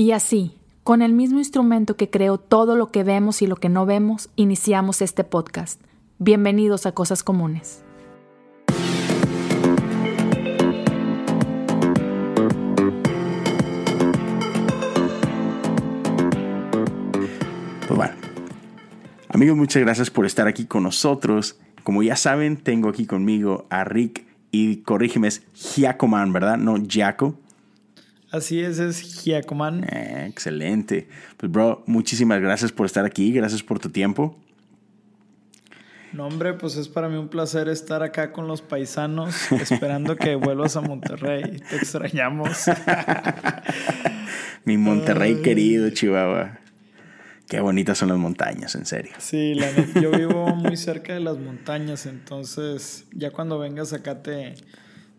Y así, con el mismo instrumento que creó todo lo que vemos y lo que no vemos, iniciamos este podcast. Bienvenidos a Cosas Comunes. Pues bueno, amigos, muchas gracias por estar aquí con nosotros. Como ya saben, tengo aquí conmigo a Rick y corrígeme, es Giacoman, ¿verdad? No Giaco. Así es, es Giacoman. Eh, excelente. Pues, bro, muchísimas gracias por estar aquí. Gracias por tu tiempo. No, hombre, pues es para mí un placer estar acá con los paisanos, esperando que vuelvas a Monterrey. Te extrañamos. Mi Monterrey querido, Chihuahua. Qué bonitas son las montañas, en serio. Sí, la yo vivo muy cerca de las montañas, entonces ya cuando vengas acá te,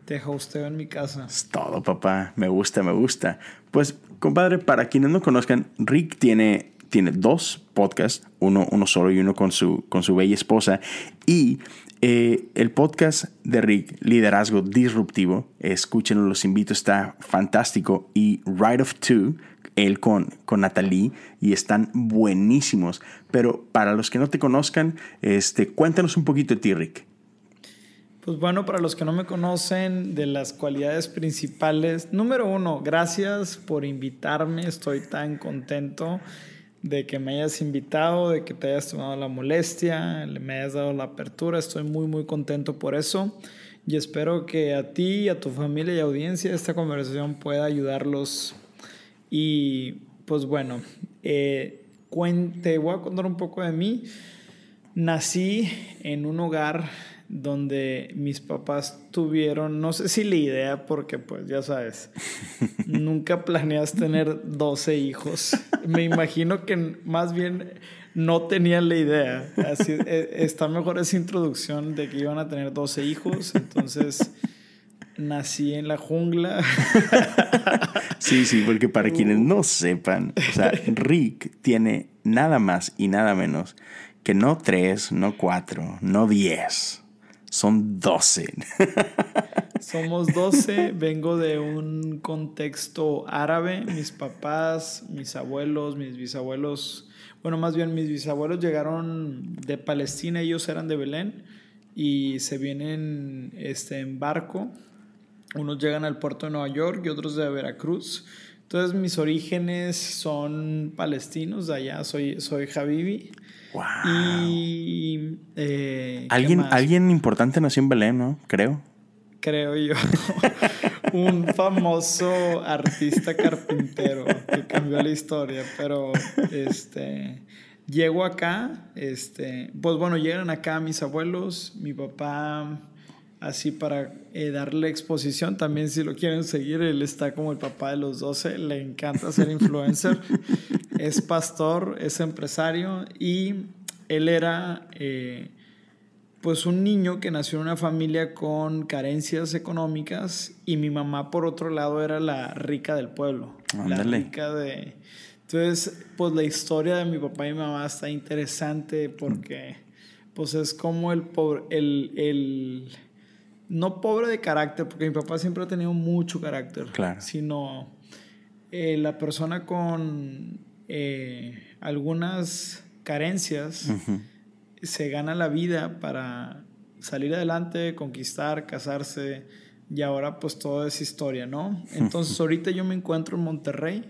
te hosteo en mi casa. Es todo, papá. Me gusta, me gusta. Pues, compadre, para quienes no conozcan, Rick tiene, tiene dos podcasts, uno, uno solo y uno con su, con su bella esposa. Y eh, el podcast de Rick, Liderazgo Disruptivo, escúchenlo, los invito, está fantástico. Y Ride of Two, él con, con Natalie y están buenísimos. Pero para los que no te conozcan, este, cuéntanos un poquito de ti, Rick. Pues bueno, para los que no me conocen, de las cualidades principales, número uno, gracias por invitarme, estoy tan contento de que me hayas invitado, de que te hayas tomado la molestia, me hayas dado la apertura, estoy muy muy contento por eso y espero que a ti, a tu familia y audiencia esta conversación pueda ayudarlos y pues bueno, eh, voy a contar un poco de mí. Nací en un hogar donde mis papás tuvieron, no sé si la idea, porque pues ya sabes, nunca planeas tener 12 hijos. Me imagino que más bien no tenían la idea. Así, e, está mejor esa introducción de que iban a tener 12 hijos. Entonces, nací en la jungla. Sí, sí, porque para quienes no sepan, o sea, Rick tiene nada más y nada menos que no tres, no cuatro, no diez, son doce. Somos doce, vengo de un contexto árabe, mis papás, mis abuelos, mis bisabuelos, bueno, más bien mis bisabuelos llegaron de Palestina, ellos eran de Belén y se vienen este, en barco unos llegan al puerto de Nueva York y otros de Veracruz. Entonces mis orígenes son palestinos, de allá soy, soy Habibi. Wow. Y... Eh, ¿Alguien, alguien importante nació en Belén, ¿no? Creo. Creo yo. Un famoso artista carpintero que cambió la historia, pero este... Llego acá, este, pues bueno, llegan acá mis abuelos, mi papá así para eh, darle exposición. También si lo quieren seguir, él está como el papá de los 12, le encanta ser influencer, es pastor, es empresario y él era eh, pues un niño que nació en una familia con carencias económicas y mi mamá por otro lado era la rica del pueblo, la rica de... Entonces, pues la historia de mi papá y mi mamá está interesante porque pues es como el, el, el no pobre de carácter, porque mi papá siempre ha tenido mucho carácter, claro. sino eh, la persona con eh, algunas carencias se gana la vida para salir adelante, conquistar, casarse, y ahora pues todo es historia, ¿no? Entonces ahorita yo me encuentro en Monterrey.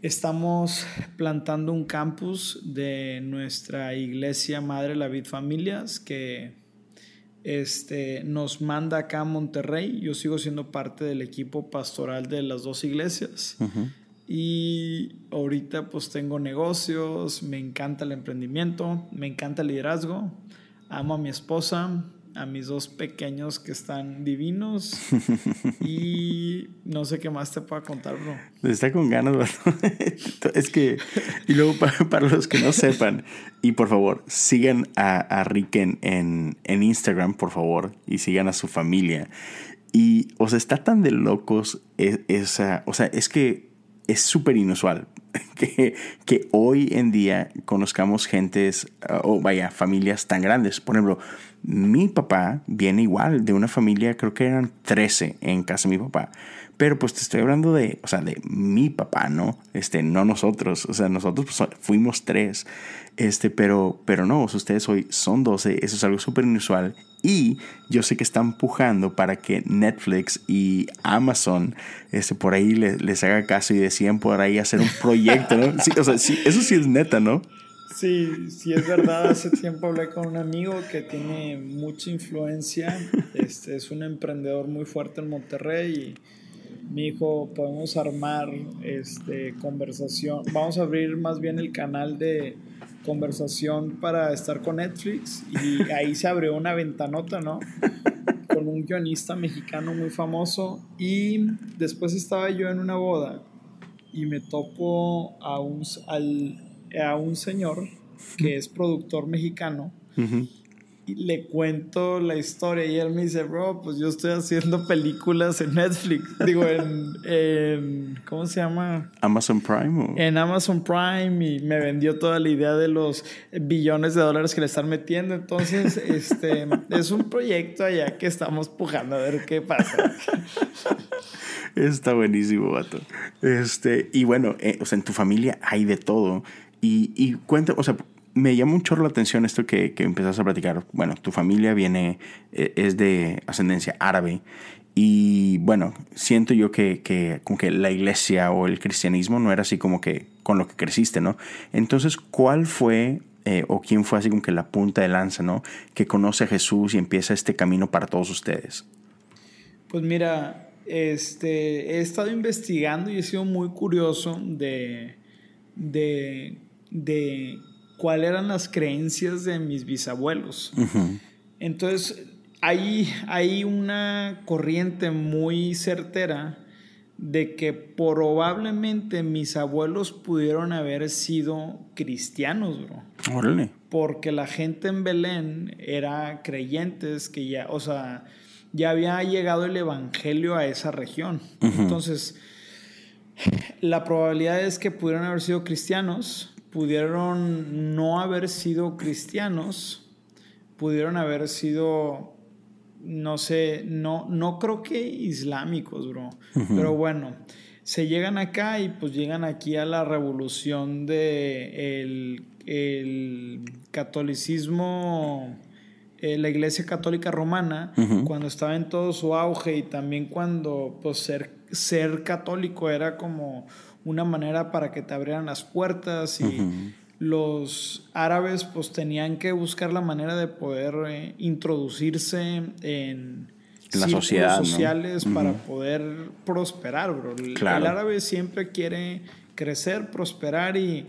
Estamos plantando un campus de nuestra iglesia Madre La Vid Familias que este, nos manda acá a Monterrey. Yo sigo siendo parte del equipo pastoral de las dos iglesias. Y ahorita pues tengo negocios, me encanta el emprendimiento, me encanta el liderazgo, amo a mi esposa, a mis dos pequeños que están divinos y no sé qué más te pueda contar, bro. Está con ganas, es que, y luego para, los que no sepan, y por favor, sigan a, a Rick en, en, Instagram, por favor, y sigan a su familia. Y, o sea, está tan de locos e, esa, o sea, es que es súper inusual que, que, hoy en día conozcamos gentes, o vaya, familias tan grandes. Por ejemplo, mi papá viene igual de una familia, creo que eran 13 en casa de mi papá. Pero pues te estoy hablando de, o sea, de mi papá, ¿no? Este, no nosotros. O sea, nosotros pues, fuimos tres. Este, pero, pero no, ustedes hoy son 12. Eso es algo súper inusual. Y yo sé que están pujando para que Netflix y Amazon este, por ahí les, les haga caso y decían por ahí hacer un proyecto, ¿no? Sí, o sea, sí, eso sí es neta, ¿no? Sí, sí es verdad. Hace tiempo hablé con un amigo que tiene mucha influencia. Este es un emprendedor muy fuerte en Monterrey y me dijo, podemos armar este conversación. Vamos a abrir más bien el canal de conversación para estar con Netflix y ahí se abrió una ventanota, ¿no? Con un guionista mexicano muy famoso y después estaba yo en una boda y me topo a un, al, a un señor que es productor mexicano y le cuento la historia y él me dice, bro, pues yo estoy haciendo películas en Netflix, digo, en, ¿cómo se llama? Amazon Prime. En Amazon Prime y me vendió toda la idea de los billones de dólares que le están metiendo, entonces, este, es un proyecto allá que estamos pujando a ver qué pasa. Está buenísimo, vato. Este, y bueno, eh, o sea, en tu familia hay de todo. Y, y cuenta, o sea, me llama un chorro la atención esto que, que empezás a platicar. Bueno, tu familia viene, eh, es de ascendencia árabe. Y bueno, siento yo que, que, como que la iglesia o el cristianismo no era así como que con lo que creciste, ¿no? Entonces, ¿cuál fue eh, o quién fue así como que la punta de lanza, ¿no? Que conoce a Jesús y empieza este camino para todos ustedes. Pues mira, este, he estado investigando y he sido muy curioso de, de, de cuáles eran las creencias de mis bisabuelos. Entonces, hay, hay una corriente muy certera de que probablemente mis abuelos pudieron haber sido cristianos, bro. Órale. Porque la gente en Belén era creyentes que ya, o sea, ya había llegado el evangelio a esa región. Entonces, la probabilidad es que pudieron haber sido cristianos, pudieron no haber sido cristianos, pudieron haber sido, no sé, no, no creo que islámicos, bro. Pero bueno, se llegan acá y pues llegan aquí a la revolución de el, catolicismo, eh, la iglesia católica romana, cuando estaba en todo su auge y también cuando pues ser, ser católico era como una manera para que te abrieran las puertas y los árabes pues tenían que buscar la manera de poder eh, introducirse en la sociedad sociales para poder prosperar, bro. El, árabe siempre quiere crecer, prosperar y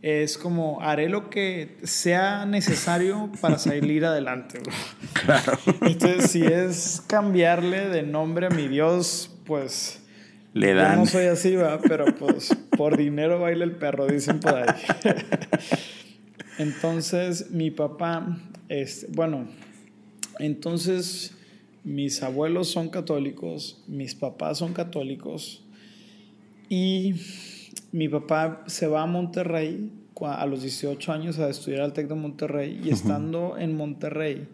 es como haré lo que sea necesario para salir adelante, bro. Claro. Entonces, si es cambiarle de nombre a mi Dios, pues le dan. Yo no soy así, va, pero pues por dinero baila el perro, dicen por ahí. entonces, mi papá, este, bueno, entonces mis abuelos son católicos, mis papás son católicos y mi papá se va a Monterrey a los 18 años a estudiar al TEC de Monterrey y estando en Monterrey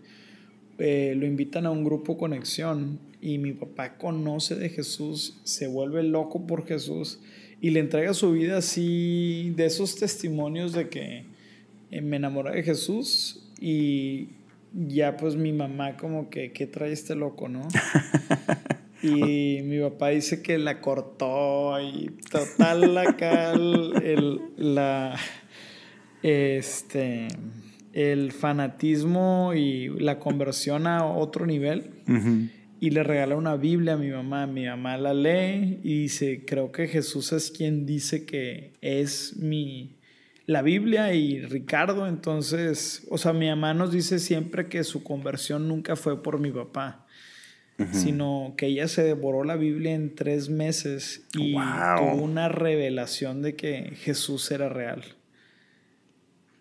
eh, lo invitan a un grupo Conexión y mi papá conoce de Jesús, se vuelve loco por Jesús y le entrega su vida así de esos testimonios de que eh, me enamoré de Jesús y ya pues mi mamá como que, ¿qué trae este loco, no? y mi papá dice que la cortó y total acá el, la, este, el fanatismo y la conversión a otro nivel. Y le regala una Biblia a mi mamá. Mi mamá la lee y dice, creo que Jesús es quien dice que es mi la Biblia y Ricardo, entonces, o sea, mi mamá nos dice siempre que su conversión nunca fue por mi papá, sino que ella se devoró la Biblia en tres meses y tuvo una revelación de que Jesús era real.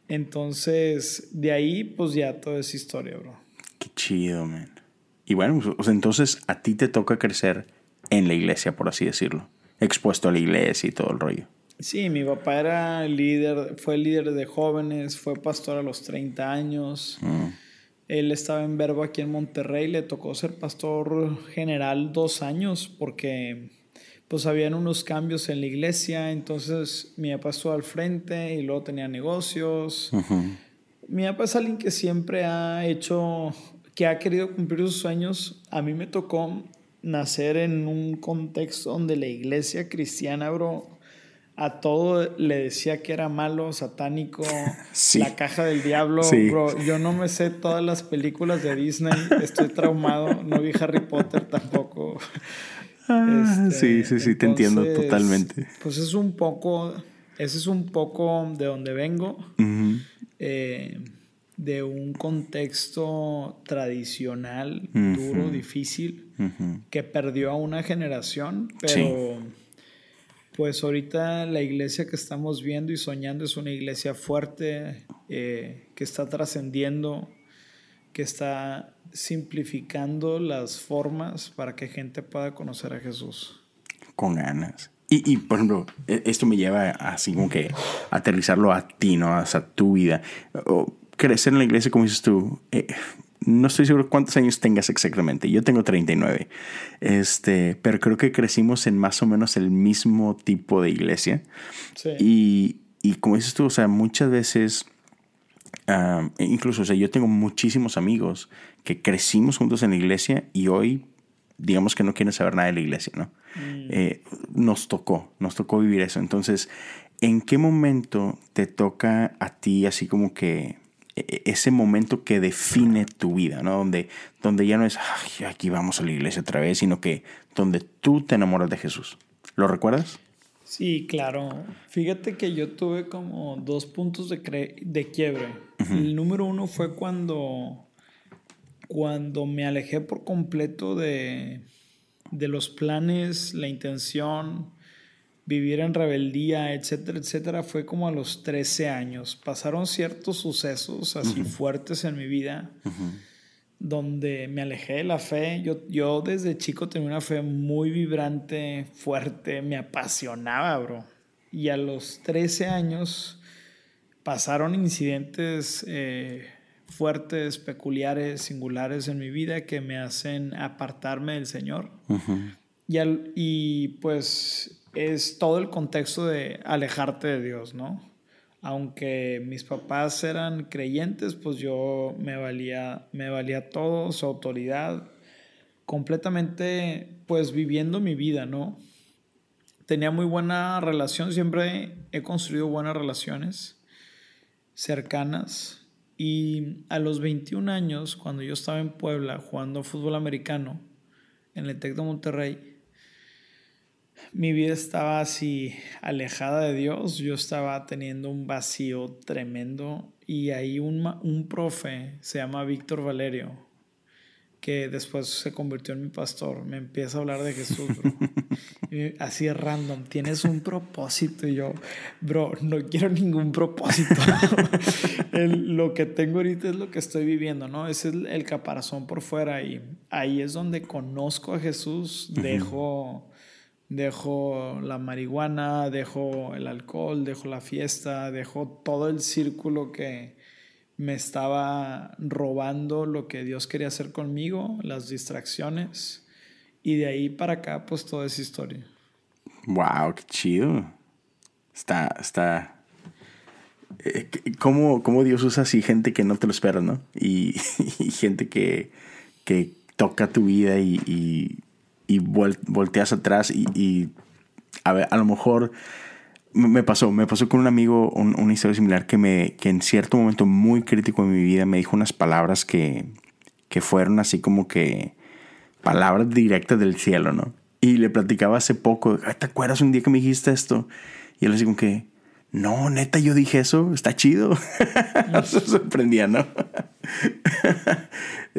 Entonces, de ahí, pues ya toda esa historia, bro. Qué chido, man. Y bueno, pues, entonces a ti te toca crecer en la iglesia, por así decirlo. Expuesto a la iglesia y todo el rollo. Sí, mi papá era líder, fue líder de jóvenes, fue pastor a los 30 años. Mm. Él estaba en Verbo aquí en Monterrey, le tocó ser pastor general dos años porque pues habían unos cambios en la iglesia, entonces mi papá estuvo al frente y luego tenía negocios. Mi papá es alguien que siempre ha hecho, que ha querido cumplir sus sueños. A mí me tocó nacer en un contexto donde la iglesia cristiana, bro, a todo le decía que era malo, satánico, la caja del diablo. Bro, yo no me sé todas las películas de Disney, estoy traumado, no vi Harry Potter tampoco. Ah, sí, sí, sí, te entiendo totalmente. Pues es un poco, ese es un poco de donde vengo, eh, de un contexto tradicional, duro, difícil, que perdió a una generación, pero pues ahorita la iglesia que estamos viendo y soñando es una iglesia fuerte, eh, que está trascendiendo, que está simplificando las formas para que gente pueda conocer a Jesús. Con ganas. Y, y, por ejemplo, e, esto me lleva así como que aterrizarlo a ti, ¿no? O sea, tu vida. O crecer en la iglesia, como dices tú, eh, no estoy seguro cuántos años tengas exactamente. Yo tengo 39. Este, pero creo que crecimos en más o menos el mismo tipo de iglesia. Sí. Y, y como dices tú, o sea, muchas veces, incluso, o sea, yo tengo muchísimos amigos que crecimos juntos en la iglesia y hoy, digamos que no quieren saber nada de la iglesia, ¿no? Mm. Eh, nos tocó, nos tocó vivir eso. Entonces, ¿en qué momento te toca a ti así como que e, ese momento que define tu vida, ¿no? Donde, donde ya no es, aquí vamos a la iglesia otra vez, sino que donde tú te enamoras de Jesús. ¿Lo recuerdas? Sí, claro. Fíjate que yo tuve como dos puntos de, de quiebre. El número uno fue cuando, cuando me alejé por completo de, de los planes, la intención, vivir en rebeldía, etcétera, etcétera, fue como a los 13 años. Pasaron ciertos sucesos así fuertes en mi vida donde me alejé de la fe. Yo, yo desde chico tenía una fe muy vibrante, fuerte, me apasionaba, bro. Y a los 13 años pasaron incidentes eh, fuertes, peculiares, singulares en mi vida que me hacen apartarme del Señor. y, y pues es todo el contexto de alejarte de Dios, ¿no? Aunque mis papás eran creyentes, pues yo me valía, me valía todo, su autoridad, completamente pues viviendo mi vida, ¿no? Tenía muy buena relación, siempre he construido buenas relaciones cercanas y a los 21 años, cuando yo estaba en Puebla jugando fútbol americano en el TEC de Monterrey, mi vida estaba así alejada de Dios, yo estaba teniendo un vacío tremendo y ahí un, un profe, se llama Víctor Valerio, que después se convirtió en mi pastor, me empieza a hablar de Jesús, bro. así random, tienes un propósito y yo, bro, no quiero ningún propósito. lo que tengo ahorita es lo que estoy viviendo, ¿no? Ese es el, caparazón por fuera y ahí es donde conozco a Jesús, dejo dejo la marihuana, dejo el alcohol, dejo la fiesta, dejo todo el círculo que me estaba robando lo que Dios quería hacer conmigo, las distracciones. Y de ahí para acá, pues toda esa historia. Wow, qué chido. Está, está. Eh, ¿Cómo, ¿Cómo, Dios usa así gente que no te lo espera, no? Y, gente que, que toca tu vida y y volteas atrás y, a, ver, a lo mejor me pasó, me pasó con un amigo una historia similar que, me, que en cierto momento muy crítico en mi vida me dijo unas palabras que, que fueron así como que palabras directas del cielo, ¿no? Y le platicaba hace poco, ¿te acuerdas un día que me dijiste esto? Y él así como que, no, neta, yo dije eso, está chido. Se sorprendía, ¿no?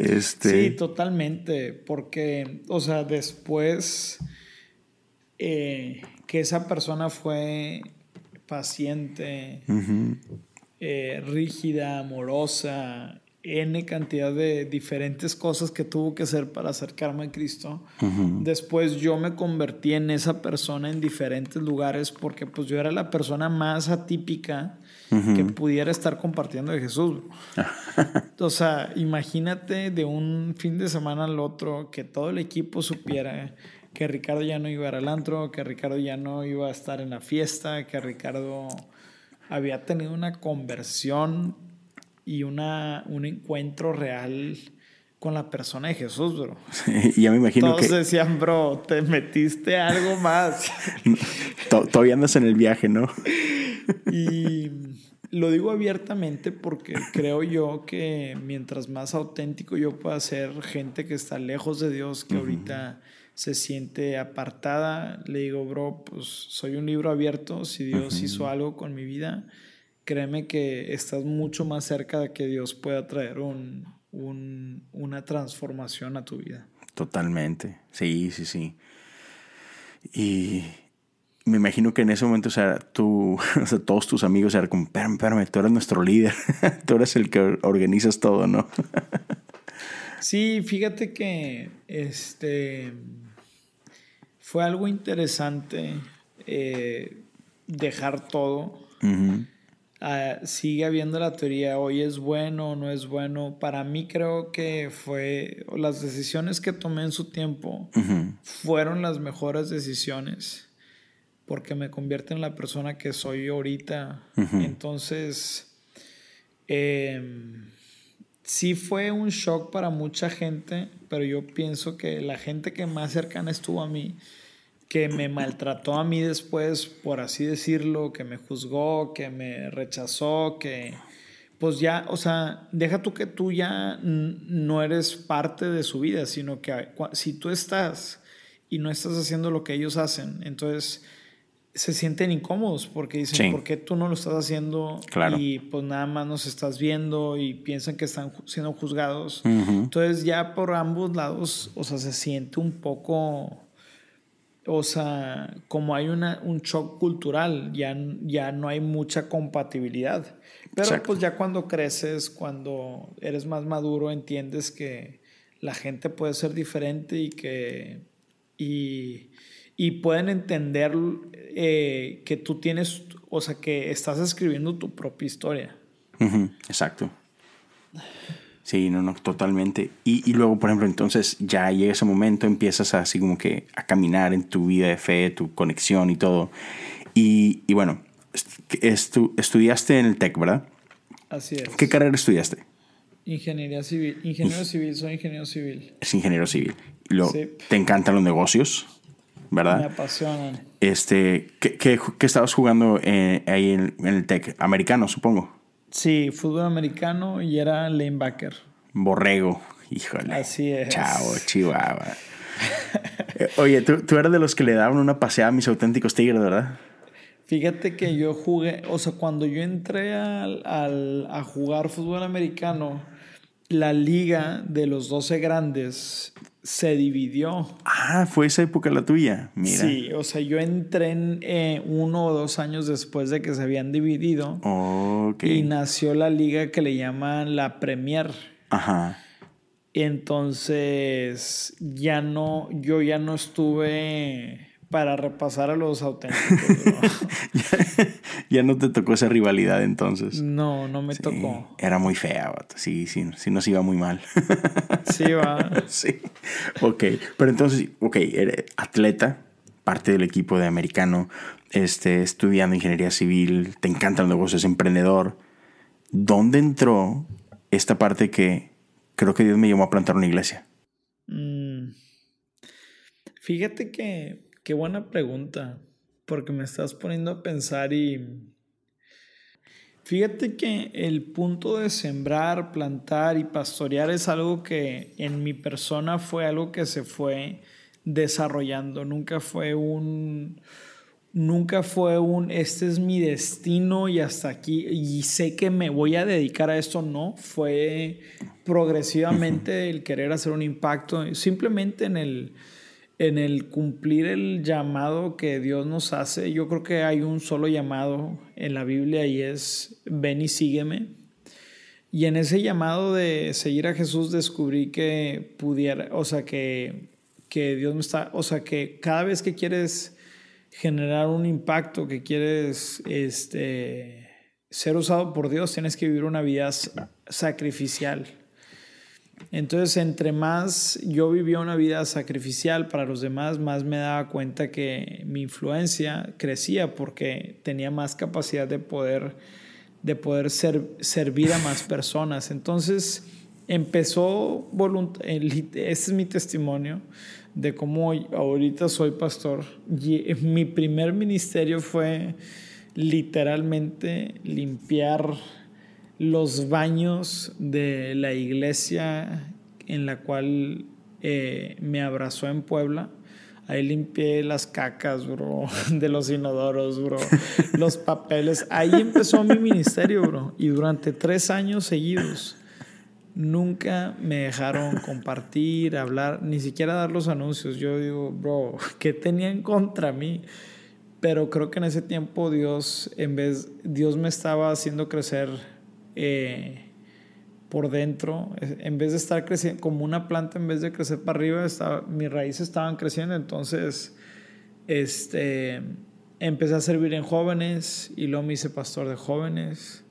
este... Sí, totalmente, porque, o sea, después eh, que esa persona fue paciente, eh, rígida, amorosa, N cantidad de diferentes cosas que tuvo que hacer para acercarme a Cristo. Después yo me convertí en esa persona en diferentes lugares porque pues yo era la persona más atípica que pudiera estar compartiendo de Jesús. o sea, imagínate de un fin de semana al otro que todo el equipo supiera que Ricardo ya no iba al antro, que Ricardo ya no iba a estar en la fiesta, que Ricardo había tenido una conversión y una, un encuentro real con la persona de Jesús, bro. y ya me imagino Todos decían, bro, te metiste algo más. Todavía andas en el viaje, ¿no? y lo digo abiertamente porque creo yo que mientras más auténtico yo pueda ser, gente que está lejos de Dios, que ahorita se siente apartada, le digo, bro, pues soy un libro abierto, si Dios hizo algo con mi vida, créeme que estás mucho más cerca de que Dios pueda traer un, una transformación a tu vida. Totalmente, sí, sí, sí. Y me imagino que en ese momento, o sea, tú, o sea, todos tus amigos eran como, espérame, espérame, tú eres nuestro líder, tú eres el que organizas todo, ¿no? sí, fíjate que este fue algo interesante eh, dejar todo. Ah, sigue habiendo la teoría, hoy es bueno o no es bueno. Para mí creo que fue, las decisiones que tomé en su tiempo fueron las mejores decisiones porque me convierte en la persona que soy ahorita. Entonces, em, sí fue un shock para mucha gente, pero yo pienso que la gente que más cercana estuvo a mí, que me maltrató a mí después, por así decirlo, que me juzgó, que me rechazó, que pues ya, o sea, deja tú que tú ya no eres parte de su vida, sino que si tú estás y no estás haciendo lo que ellos hacen, entonces se sienten incómodos porque dicen, ¿por qué tú no lo estás haciendo? Y pues nada más nos estás viendo y piensan que están siendo juzgados. Entonces ya por ambos lados, o sea, se siente un poco, o sea, como hay una, un shock cultural, ya, ya no hay mucha compatibilidad. Pero pues ya cuando creces, cuando eres más maduro, entiendes que la gente puede ser diferente y que... Y, y pueden entender eh, que tú tienes, o sea, que estás escribiendo tu propia historia. exacto. Sí, no, no, totalmente. Y, y, luego, por ejemplo, entonces ya llega ese momento, empiezas así como que a caminar en tu vida de fe, tu conexión y todo. Y, y bueno, estu estudiaste en el TEC, ¿verdad? Así es. ¿Qué carrera estudiaste? Ingeniería civil. Ingeniero civil, soy ingeniero civil. Es ingeniero civil. Lo, ¿Te encantan los negocios? ¿verdad? Me apasionan. Este, ¿qué, qué, qué estabas jugando eh, ahí en, el TEC? Americano, supongo. Sí, fútbol americano y era lanebacker. Borrego, híjole. Así es. Chao, Chihuahua. Eh, oye, ¿tú, tú eras de los que le daban una paseada a mis auténticos tigres, ¿verdad? Fíjate que yo jugué, o sea, cuando yo entré al, al, a jugar fútbol americano, la liga de los 12 grandes se dividió. Ah, fue esa época la tuya. Mira. Sí, o sea, yo entré en, eh, uno o dos años después de que se habían dividido. Y nació la liga que le llaman la Premier. Ajá. Entonces, ya no, yo ya no estuve para repasar a los auténticos. ya, no te tocó esa rivalidad entonces. No, no me tocó. Era muy fea, sí, sí, sí nos iba muy mal. sí, va. sí. Ok, pero entonces, ok, eres atleta, parte del equipo de americano, este, estudiando ingeniería civil, te encantan los negocios, emprendedor. ¿Dónde entró esta parte que creo que Dios me llamó a plantar una iglesia? Mm. Fíjate que Qué buena pregunta, porque me estás poniendo a pensar y fíjate que el punto de sembrar, plantar y pastorear es algo que en mi persona fue algo que se fue desarrollando, nunca fue un nunca fue un este es mi destino y hasta aquí y sé que me voy a dedicar a esto, no, fue progresivamente el querer hacer un impacto simplemente en el en el cumplir el llamado que Dios nos hace, yo creo que hay un solo llamado en la Biblia y es ven y sígueme. Y en ese llamado de seguir a Jesús descubrí que pudiera, o sea, que, que Dios me está, o sea, que cada vez que quieres generar un impacto, que quieres este, ser usado por Dios, tienes que vivir una vida sacrificial. Entonces, entre más yo vivía una vida sacrificial para los demás, más me daba cuenta que mi influencia crecía porque tenía más capacidad de poder, de poder ser, servir a más personas. Entonces, empezó ese es mi testimonio de cómo ahorita soy pastor. Mi primer ministerio fue literalmente limpiar los baños de la iglesia en la cual eh, me abrazó en Puebla. Ahí limpié las cacas, bro, de los inodoros, bro, los papeles. Ahí empezó mi ministerio, bro. Y durante tres años seguidos nunca me dejaron compartir, hablar, ni siquiera dar los anuncios. Yo digo, bro, ¿qué tenían contra mí? Pero creo que en ese tiempo Dios, en vez, Dios me estaba haciendo crecer eh, por dentro, en vez de estar creciendo como una planta, en vez de crecer para arriba, estaba, mis raíces estaban creciendo, entonces este, empecé a servir en jóvenes y luego me hice pastor de jóvenes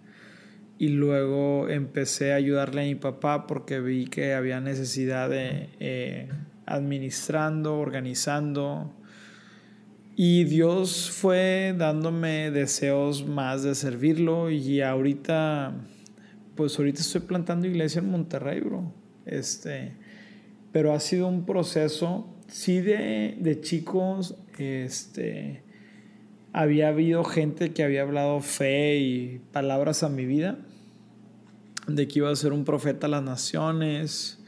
y luego empecé a ayudarle a mi papá porque vi que había necesidad de eh, administrando, organizando. Y Dios fue dándome deseos más de servirlo y ahorita pues ahorita estoy plantando iglesia en Monterrey, bro. Este, pero ha sido un proceso, sí de, de chicos, este, había habido gente que había hablado fe y palabras a mi vida, de que iba a ser un profeta a las naciones.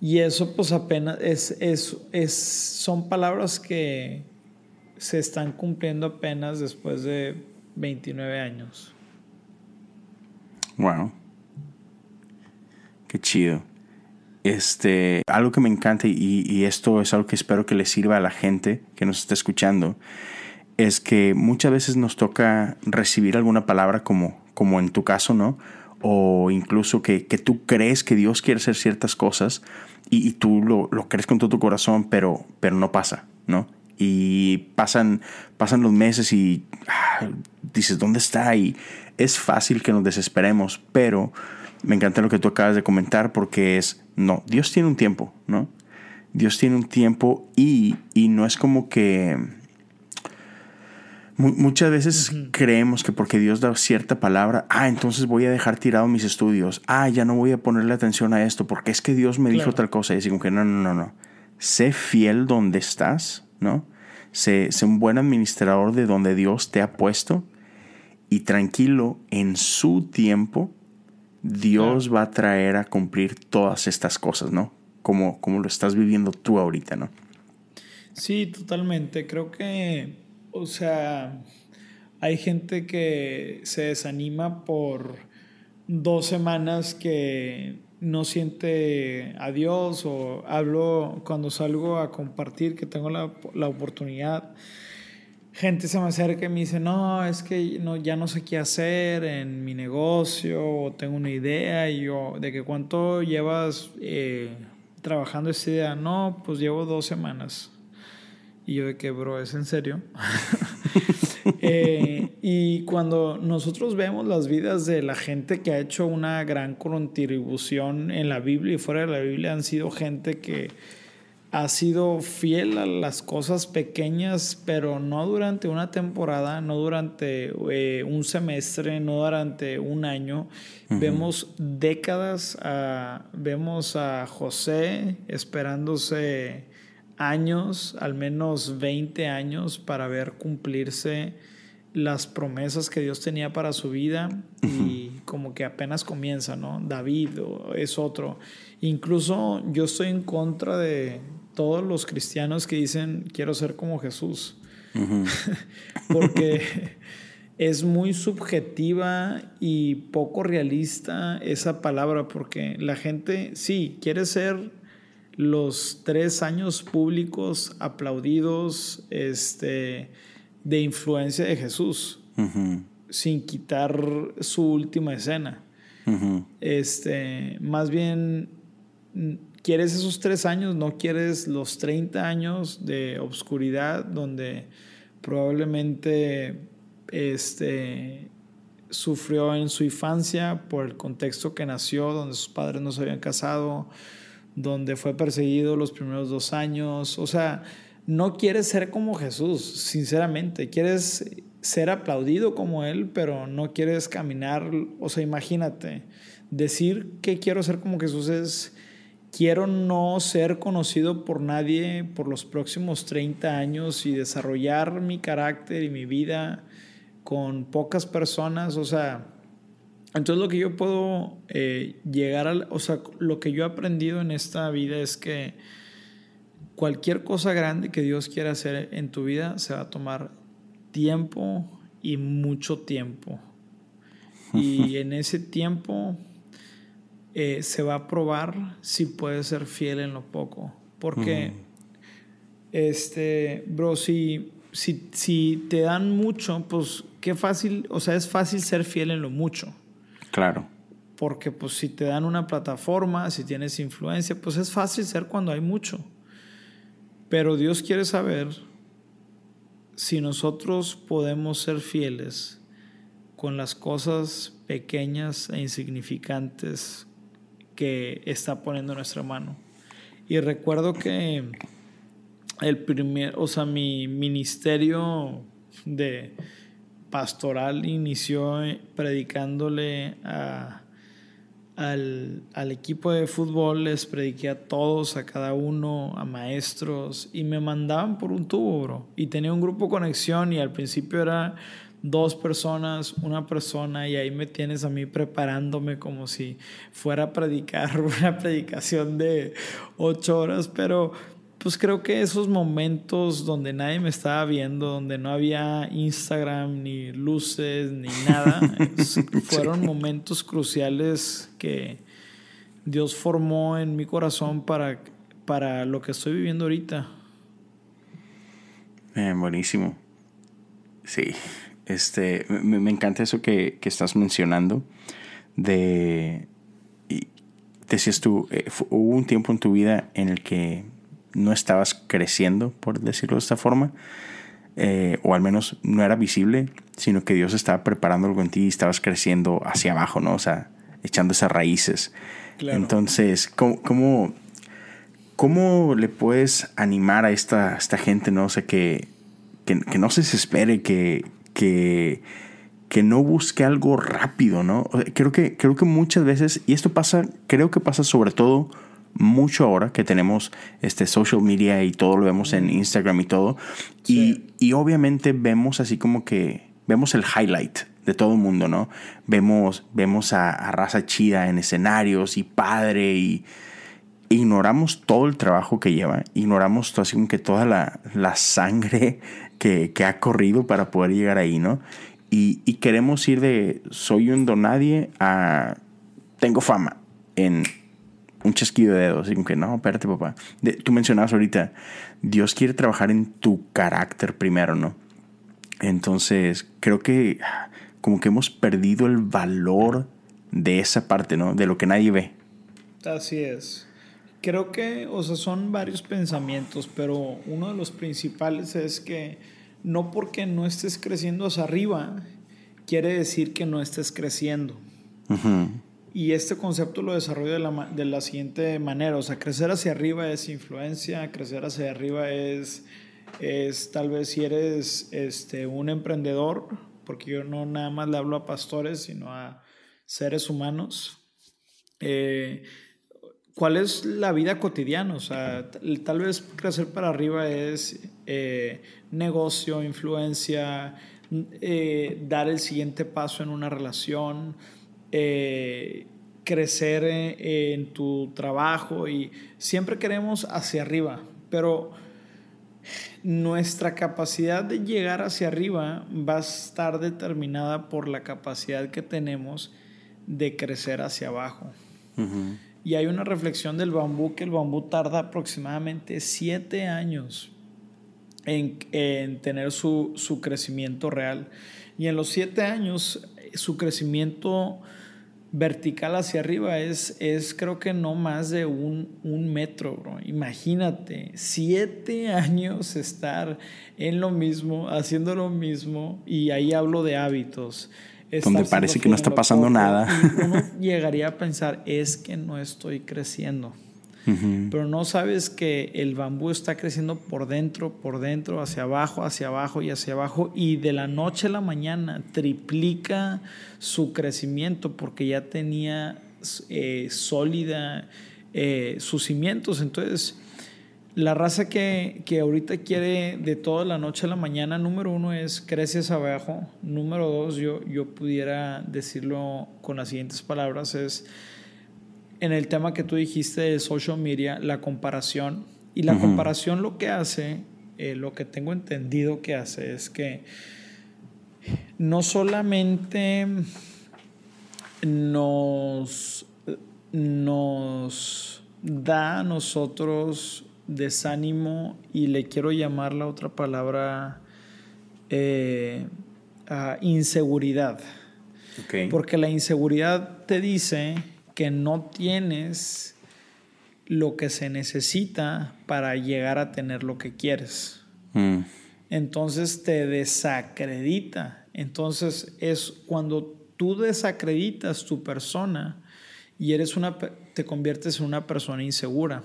Y eso pues apenas es, es, es, son palabras que se están cumpliendo apenas después de 29 años. Wow. Qué chido. Este, algo que me encanta y, esto es algo que espero que le sirva a la gente que nos está escuchando, es que muchas veces nos toca recibir alguna palabra como, como en tu caso, ¿no? O incluso que, tú crees que Dios quiere hacer ciertas cosas y, tú lo, crees con todo tu corazón, pero, pero no pasa, ¿no? Y pasan, pasan los meses y ah, dices, ¿dónde está? Y es fácil que nos desesperemos, pero me encanta lo que tú acabas de comentar porque es, no, Dios tiene un tiempo, ¿no? Dios tiene un tiempo y, no es como que... Muchas veces creemos que porque Dios da cierta palabra, ah, entonces voy a dejar tirado mis estudios, ah, ya no voy a ponerle atención a esto porque es que Dios me dijo tal cosa y como que no, no, no, no. Sé fiel donde estás, ¿no? Sé, sé un buen administrador de donde Dios te ha puesto y tranquilo en su tiempo Dios va a traer a cumplir todas estas cosas, ¿no? Como, como lo estás viviendo tú ahorita, ¿no? Sí, totalmente. Creo que, o sea, hay gente que se desanima por dos semanas que no siente a Dios o hablo cuando salgo a compartir que tengo la, la oportunidad gente se me acerca y me dice, no, es que no, ya no sé qué hacer en mi negocio o tengo una idea y yo, de que cuánto llevas eh, trabajando esa idea, no, pues llevo dos semanas. Y yo de que, bro, ¿es en serio? Eh, y cuando nosotros vemos las vidas de la gente que ha hecho una gran contribución en la Biblia y fuera de la Biblia, han sido gente que ha sido fiel a las cosas pequeñas, pero no durante una temporada, no durante eh, un semestre, no durante un año. Vemos décadas, vemos a José esperándose años, al menos 20 años, para ver cumplirse las promesas que Dios tenía para su vida y como que apenas comienza, ¿no? David es otro. Incluso yo estoy en contra de todos los cristianos que dicen quiero ser como Jesús. Porque es muy subjetiva y poco realista esa palabra, porque la gente sí quiere ser los tres años públicos aplaudidos este, de influencia de Jesús, sin quitar su última escena. este, más bien quieres esos tres años, no quieres los 30 años de obscuridad donde probablemente este, sufrió en su infancia por el contexto que nació, donde sus padres no se habían casado, donde fue perseguido los primeros dos años. O sea, no quieres ser como Jesús, sinceramente. Quieres ser aplaudido como Él, pero no quieres caminar. O sea, imagínate, decir que quiero ser como Jesús es, quiero no ser conocido por nadie por los próximos 30 años y desarrollar mi carácter y mi vida con pocas personas. O sea, entonces lo que yo puedo eh, llegar a, o sea, lo que yo he aprendido en esta vida es que cualquier cosa grande que Dios quiera hacer en tu vida se va a tomar tiempo y mucho tiempo. Y en ese tiempo eh, se va a probar si puedes ser fiel en lo poco. Porque, este, bro, si, si, si te dan mucho, pues qué fácil, o sea, es fácil ser fiel en lo mucho. Claro. Porque pues si te dan una plataforma, si tienes influencia, pues es fácil ser cuando hay mucho. Pero Dios quiere saber si nosotros podemos ser fieles con las cosas pequeñas e insignificantes que está poniendo en nuestra mano. Y recuerdo que el primer, o sea, mi ministerio de pastoral inició predicándole al, equipo de fútbol, les prediqué a todos, a cada uno, a maestros, y me mandaban por un tubo, bro. Y tenía un grupo conexión y al principio era dos personas, una persona, y ahí me tienes a mí preparándome como si fuera a predicar una predicación de ocho horas, pero pues creo que esos momentos donde nadie me estaba viendo, donde no había Instagram, ni luces, ni nada, fueron momentos cruciales que Dios formó en mi corazón para, para lo que estoy viviendo ahorita. buenísimo. Sí, este, me, encanta eso que, que, estás mencionando de... Y decías tú, eh, hubo un tiempo en tu vida en el que no estabas creciendo, por decirlo de esta forma, eh, o al menos no era visible, sino que Dios estaba preparando algo en ti y estabas creciendo hacia abajo, ¿no? O sea, echando esas raíces. Entonces, ¿cómo, cómo, le puedes animar a esta, esta gente, ¿no? O sea, que, que, no se desespere, que, que, que no busque algo rápido, ¿no? Creo que, creo que muchas veces, y esto pasa, creo que pasa sobre todo mucho ahora que tenemos este social media y todo lo vemos en Instagram y todo. Y, y, obviamente vemos así como que vemos el highlight de todo el mundo, ¿no? Vemos, vemos a, raza chida en escenarios y padre y ignoramos todo el trabajo que lleva, ignoramos todo, así como que toda la, la sangre que, ha corrido para poder llegar ahí, ¿no? Y, queremos ir de soy un donadie a tengo fama en un chasquido de dedos. Y que, no, espérate, papá. tú mencionabas ahorita, Dios quiere trabajar en tu carácter primero, ¿no? Entonces, creo que como que hemos perdido el valor de esa parte, ¿no? De lo que nadie ve. Así es. Creo que, o sea, son varios pensamientos, pero uno de los principales es que no porque no estés creciendo hacia arriba, quiere decir que no estés creciendo. Y este concepto lo desarrollo de la, de la, siguiente manera, o sea, crecer hacia arriba es influencia, crecer hacia arriba es, es tal vez si eres este, un emprendedor, porque yo no nada más le hablo a pastores, sino a seres humanos. Eh, ¿Cuál es la vida cotidiana? O sea, tal vez crecer para arriba es eh, negocio, influencia, eh, dar el siguiente paso en una relación, eh, crecer en, tu trabajo y siempre queremos hacia arriba, pero nuestra capacidad de llegar hacia arriba va a estar determinada por la capacidad que tenemos de crecer hacia abajo. Y hay una reflexión del bambú que el bambú tarda aproximadamente siete años en, en tener su, su, crecimiento real. Y en los siete años su crecimiento vertical hacia arriba es, es creo que no más de un, un, metro. Imagínate, siete años estar en lo mismo, haciendo lo mismo, y ahí hablo de hábitos. Donde parece que no está pasando nada. uno llegaría a pensar, es que no estoy creciendo. Pero no sabes que el bambú está creciendo por dentro, por dentro, hacia abajo, hacia abajo y hacia abajo. Y de la noche a la mañana triplica su crecimiento porque ya tenía eh, sólida eh, sus cimientos. Entonces, la raza que, que, ahorita quiere de toda la noche a la mañana, número uno es creces abajo. Número dos, yo, yo pudiera decirlo con las siguientes palabras, es en el tema que tú dijiste de social media, la comparación. Y la comparación lo que hace, eh, lo que tengo entendido que hace es que no solamente nos, nos da a nosotros desánimo y le quiero llamar la otra palabra eh, inseguridad. Porque la inseguridad te dice que no tienes lo que se necesita para llegar a tener lo que quieres. Mm. Entonces te desacredita. Entonces es cuando tú desacreditas tu persona y eres una, te conviertes en una persona insegura.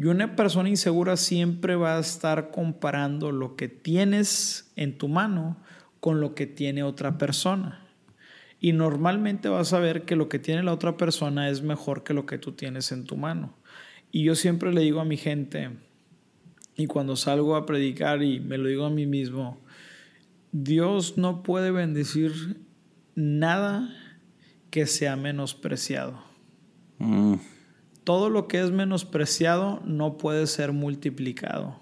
Y una persona insegura siempre va a estar comparando lo que tienes en tu mano con lo que tiene otra persona. Y normalmente vas a ver que lo que tiene la otra persona es mejor que lo que tú tienes en tu mano. Y yo siempre le digo a mi gente, y cuando salgo a predicar y me lo digo a mí mismo, Dios no puede bendecir nada que sea menospreciado. Mm. Todo lo que es menospreciado no puede ser multiplicado.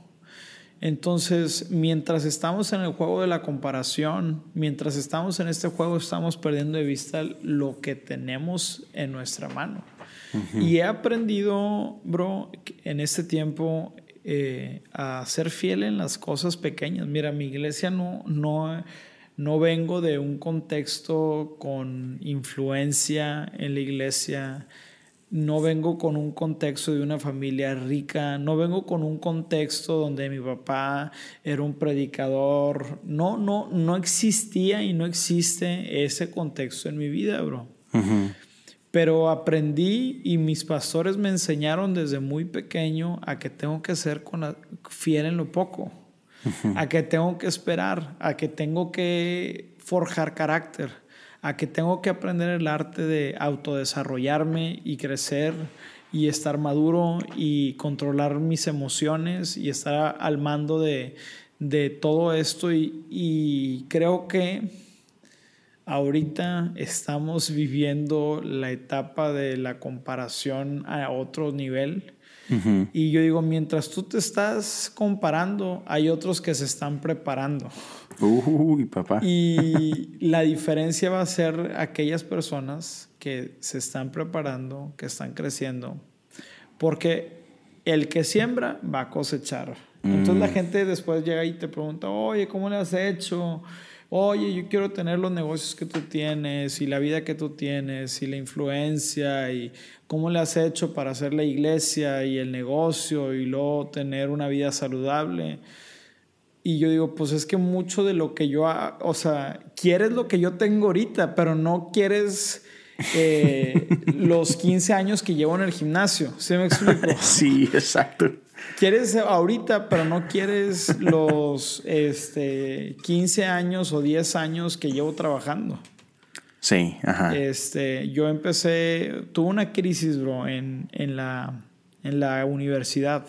Entonces, mientras estamos en el juego de la comparación, mientras estamos en este juego, estamos perdiendo de vista lo que tenemos en nuestra mano. Y he aprendido, bro, en este tiempo eh, a ser fiel en las cosas pequeñas. Mira, mi iglesia no, no, no vengo de un contexto con influencia en la iglesia no vengo con un contexto de una familia rica, no vengo con un contexto donde mi papá era un predicador, no, no, no existía y no existe ese contexto en mi vida, bro. Pero aprendí y mis pastores me enseñaron desde muy pequeño a que tengo que ser con fiel en lo poco, a que tengo que esperar, a que tengo que forjar carácter a que tengo que aprender el arte de autodesarrollarme y crecer y estar maduro y controlar mis emociones y estar al mando de, todo esto. Y, y, creo que ahorita estamos viviendo la etapa de la comparación a otro nivel y yo digo, mientras tú te estás comparando, hay otros que se están preparando. Uy, papá. Y la diferencia va a ser aquellas personas que se están preparando, que están creciendo, porque el que siembra va a cosechar. Entonces la mm. gente después llega y te pregunta, oye, ¿cómo le has hecho? Oye, yo quiero tener los negocios que tú tienes y la vida que tú tienes y la influencia y cómo le has hecho para hacer la iglesia y el negocio y luego tener una vida saludable. Y yo digo, pues es que mucho de lo que yo, o sea, quieres lo que yo tengo ahorita, pero no quieres eh, los 15 años que llevo en el gimnasio. ¿Sí me explico? Sí, exacto. Quieres ahorita, pero no quieres los este, 15 años o 10 años que llevo trabajando. Sí, ajá. Este, yo empecé, tuve una crisis, bro, en, en, la, en la universidad.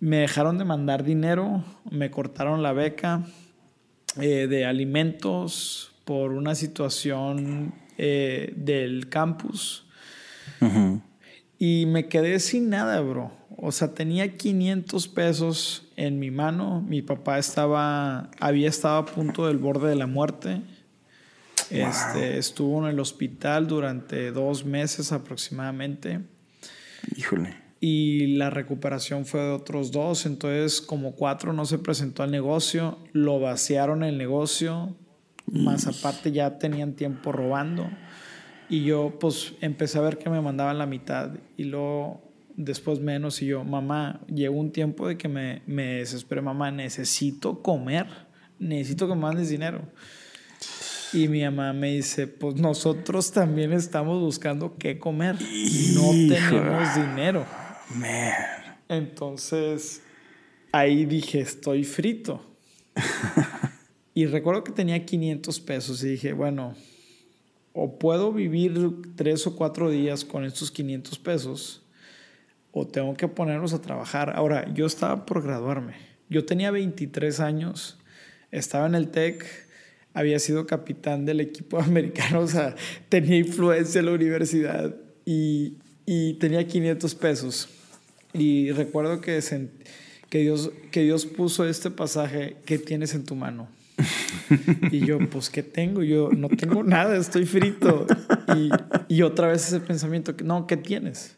Me dejaron de mandar dinero, me cortaron la beca eh, de alimentos por una situación eh, del campus. Y me quedé sin nada, bro. O sea, tenía 500 pesos en mi mano. Mi papá estaba, había estado a punto del borde de la muerte. Este, estuvo en el hospital durante dos meses aproximadamente. Híjole. Y la recuperación fue de otros dos. Entonces, como cuatro no se presentó al negocio. Lo vaciaron el negocio. Más aparte ya tenían tiempo robando. Y yo pues empecé a ver que me mandaban la mitad. Y luego después menos y yo, mamá, llegó un tiempo de que me, me desesperé, mamá, necesito comer, necesito que me mandes dinero. Y mi mamá me dice, pues nosotros también estamos buscando qué comer. No tenemos dinero. Man. Entonces, ahí dije, estoy frito. y recuerdo que tenía 500 pesos y dije, bueno, o puedo vivir tres o cuatro días con estos 500 pesos, o tengo que ponernos a trabajar. Ahora, yo estaba por graduarme. Yo tenía 23 años, estaba en el TEC, había sido capitán del equipo americano, o sea, tenía influencia en la universidad y, y tenía 500 pesos. Y recuerdo que, que, Dios, que Dios puso este pasaje, ¿qué tienes en tu mano? Y yo, pues, ¿qué tengo? Yo no tengo nada, estoy frito. Y, y otra vez ese pensamiento, no, ¿qué tienes?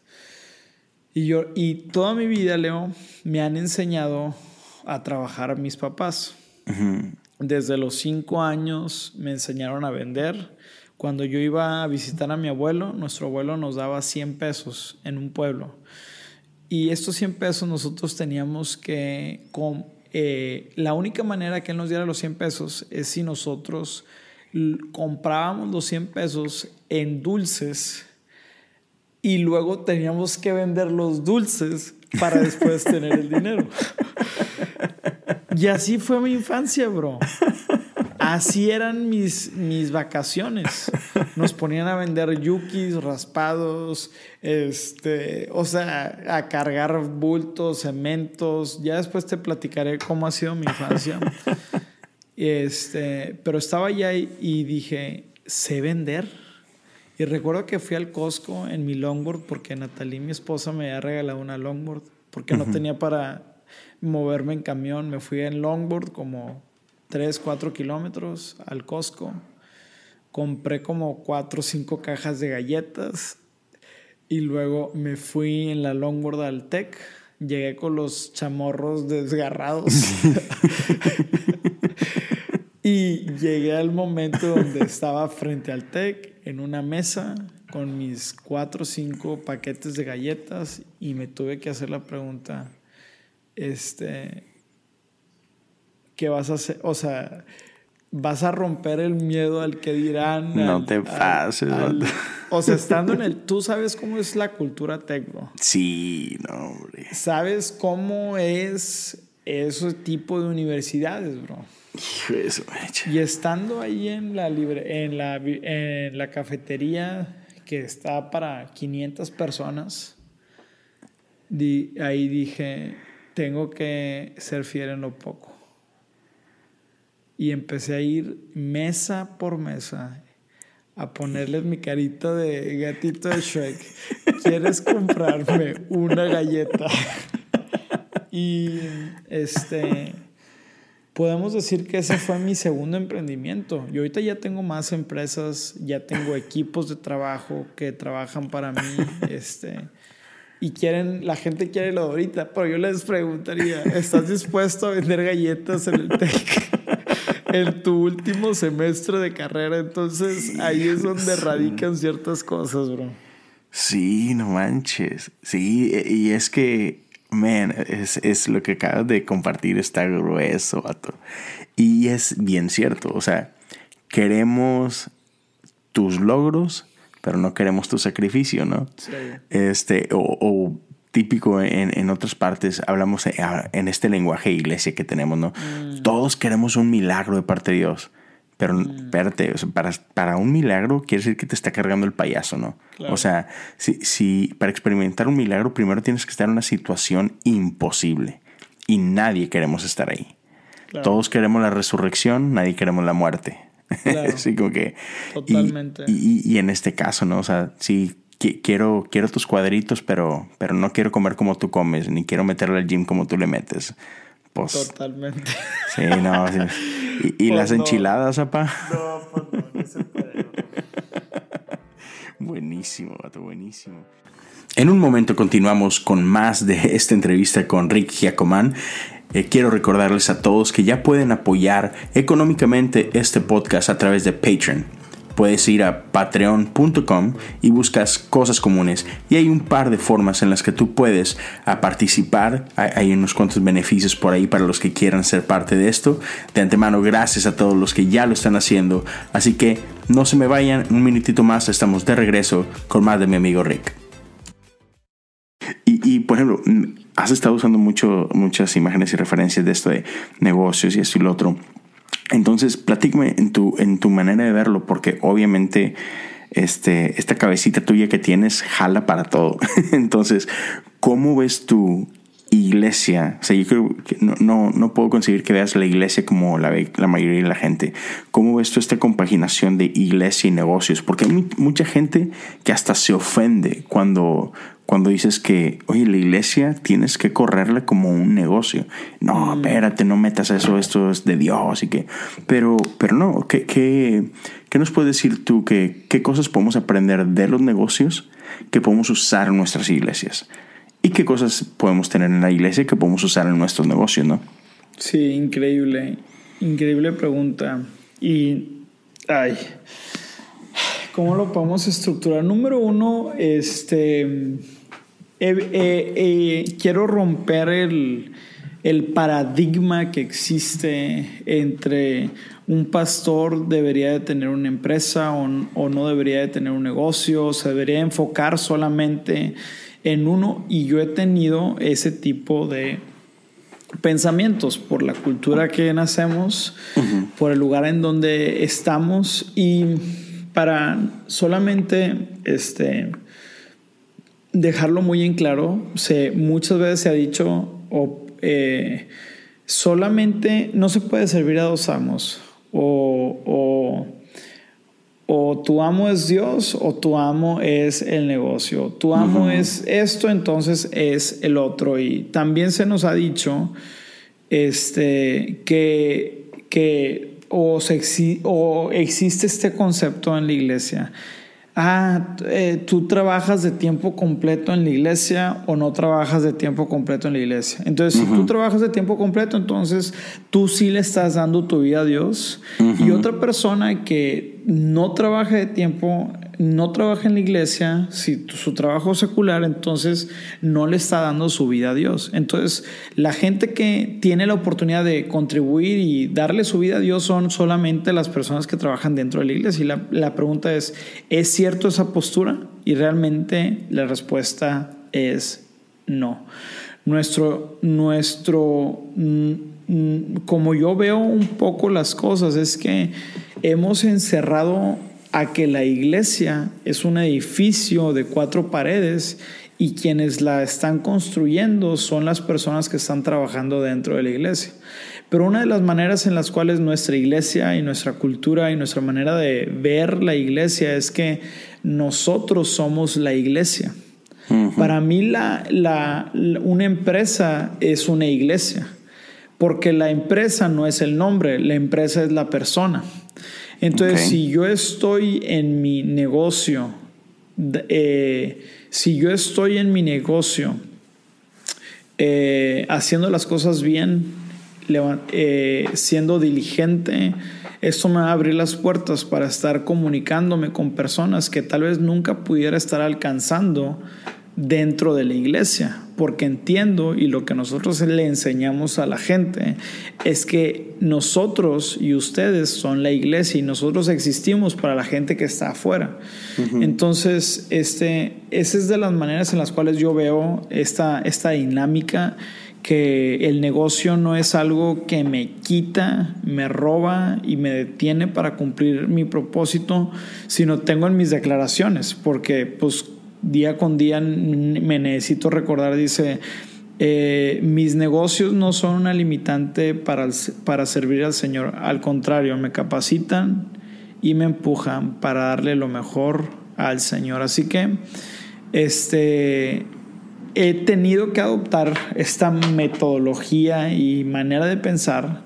Y, yo, y toda mi vida, Leo, me han enseñado a trabajar mis papás. Desde los cinco años me enseñaron a vender. Cuando yo iba a visitar a mi abuelo, nuestro abuelo nos daba 100 pesos en un pueblo. Y estos 100 pesos nosotros teníamos que... Con, eh, la única manera que él nos diera los 100 pesos es si nosotros comprábamos los 100 pesos en dulces y luego teníamos que vender los dulces para después tener el dinero. Y así fue mi infancia, bro. Así eran mis, mis vacaciones. Nos ponían a vender yukis, raspados, este, o sea, a cargar bultos, cementos. Ya después te platicaré cómo ha sido mi infancia. Este, pero estaba allá y dije, sé vender y recuerdo que fui al Costco en mi longboard porque Natalie, mi esposa, me había regalado una longboard porque no tenía para moverme en camión. Me fui en longboard como 3, 4 kilómetros al Costco. Compré como 4 o 5 cajas de galletas y luego me fui en la longboard al TEC. Llegué con los chamorros desgarrados. y llegué al momento donde estaba frente al TEC en una mesa con mis cuatro o cinco paquetes de galletas y me tuve que hacer la pregunta, este, ¿qué vas a hacer? O sea, vas a romper el miedo al que dirán. No te pases. o sea, estando en el, tú sabes cómo es la cultura tecno. Sí, no, hombre. Sabes cómo es ese tipo de universidades, bro. Y estando ahí en la, libre, en la, en la cafetería que está para 500 personas, ahí dije, tengo que ser fiel en lo poco. Y empecé a ir mesa por mesa a ponerles mi carita de gatito de Shrek. ¿Quieres comprarme una galleta? y este podemos decir que ese fue mi segundo emprendimiento. Y ahorita ya tengo más empresas, ya tengo equipos de trabajo que trabajan para mí, este, y quieren, la gente quiere lo de ahorita, pero yo les preguntaría, ¿estás dispuesto a vender galletas en el TEC? en tu último semestre de carrera, entonces ahí es donde radican ciertas cosas, bro. Sí, no manches. Sí, y es que Man, es, es, lo que acabas de compartir, está grueso, vato. Y es bien cierto, o sea, queremos tus logros, pero no queremos tu sacrificio, ¿no? Sí. Este, o, o típico en, en, otras partes, hablamos en, este lenguaje de iglesia que tenemos, ¿no? Mm. Todos queremos un milagro de parte de Dios. Pero mm. espérate, para, para, un milagro quiere decir que te está cargando el payaso, ¿no? O sea, si, si para experimentar un milagro primero tienes que estar en una situación imposible. Y nadie queremos estar ahí. Todos queremos la resurrección, nadie queremos la muerte. Claro. Así como que... Totalmente. Y, y, en este caso, ¿no? O sea, sí, quiero, quiero tus cuadritos, pero, pero no quiero comer como tú comes, ni quiero meterle al gym como tú le metes. Pues, Totalmente. Sí, no. ¿Y, las enchiladas, apa? No, pues no, no se puede. buenísimo, vato, buenísimo. En un momento continuamos con más de esta entrevista con Rick Giacomán. Eh, quiero recordarles a todos que ya pueden apoyar económicamente este podcast a través de Patreon puedes ir a patreon.com y buscas cosas comunes y hay un par de formas en las que tú puedes participar. Hay, unos cuantos beneficios por ahí para los que quieran ser parte de esto. De antemano, gracias a todos los que ya lo están haciendo. Así que no se me vayan, un minutito más, estamos de regreso con más de mi amigo Rick. Y, por ejemplo, has estado usando mucho, muchas imágenes y referencias de esto de negocios y esto y lo otro. Entonces, platícame en tu, en tu manera de verlo, porque obviamente este, esta cabecita tuya que tienes jala para todo. Entonces, ¿cómo ves tu iglesia? O sea, yo creo que no, no, no puedo conseguir que veas la iglesia como la ve la mayoría de la gente. ¿Cómo ves tú esta compaginación de iglesia y negocios? Porque hay mucha gente que hasta se ofende cuando, cuando dices que, oye, la iglesia tienes que correrle como un negocio. No, mm. espérate, no metas eso, esto es de Dios y que... Pero, pero no, ¿qué, qué, qué nos puedes decir tú? Que, ¿Qué cosas podemos aprender de los negocios que podemos usar en nuestras iglesias? ¿Y qué cosas podemos tener en la iglesia que podemos usar en nuestros negocios, no? Sí, increíble. Increíble pregunta. Y, ay, ¿cómo lo podemos estructurar? Número uno, este quiero romper el, paradigma que existe entre un pastor debería de tener una empresa o, no debería de tener un negocio, se debería enfocar solamente en uno. Y yo he tenido ese tipo de pensamientos por la cultura que nacemos, por el lugar en donde estamos. Y para solamente este dejarlo muy en claro, se, muchas veces se ha dicho, o, eh, solamente no se puede servir a dos amos, o, o, o, tu amo es Dios o tu amo es el negocio, tu amo es esto, entonces es el otro. Y también se nos ha dicho este, que, que o, o existe este concepto en la iglesia ah, eh, tú trabajas de tiempo completo en la iglesia o no trabajas de tiempo completo en la iglesia. Entonces, si tú trabajas de tiempo completo, entonces tú sí le estás dando tu vida a Dios. Y otra persona que no trabaja de tiempo no trabaja en la iglesia, si su trabajo es secular, entonces no le está dando su vida a Dios. Entonces, la gente que tiene la oportunidad de contribuir y darle su vida a Dios son solamente las personas que trabajan dentro de la iglesia. Y la, la pregunta es, ¿es cierto esa postura? Y realmente la respuesta es no. Nuestro, nuestro, mm, mm, como yo veo un poco las cosas, es que hemos encerrado a que la iglesia es un edificio de cuatro paredes y quienes la están construyendo son las personas que están trabajando dentro de la iglesia. Pero una de las maneras en las cuales nuestra iglesia y nuestra cultura y nuestra manera de ver la iglesia es que nosotros somos la iglesia. Para mí la, la, una empresa es una iglesia, porque la empresa no es el nombre, la empresa es la persona. Entonces, si yo estoy en mi negocio, eh, si yo estoy en mi negocio eh, haciendo las cosas bien, eh, siendo diligente, esto me va a abrir las puertas para estar comunicándome con personas que tal vez nunca pudiera estar alcanzando dentro de la iglesia, porque entiendo y lo que nosotros le enseñamos a la gente es que nosotros y ustedes son la iglesia y nosotros existimos para la gente que está afuera. Entonces, este, esa es de las maneras en las cuales yo veo esta, esta dinámica que el negocio no es algo que me quita, me roba y me detiene para cumplir mi propósito, sino tengo en mis declaraciones, porque pues día con día me necesito recordar, dice, eh, mis negocios no son una limitante para, para servir al Señor, al contrario, me capacitan y me empujan para darle lo mejor al Señor. Así que este, he tenido que adoptar esta metodología y manera de pensar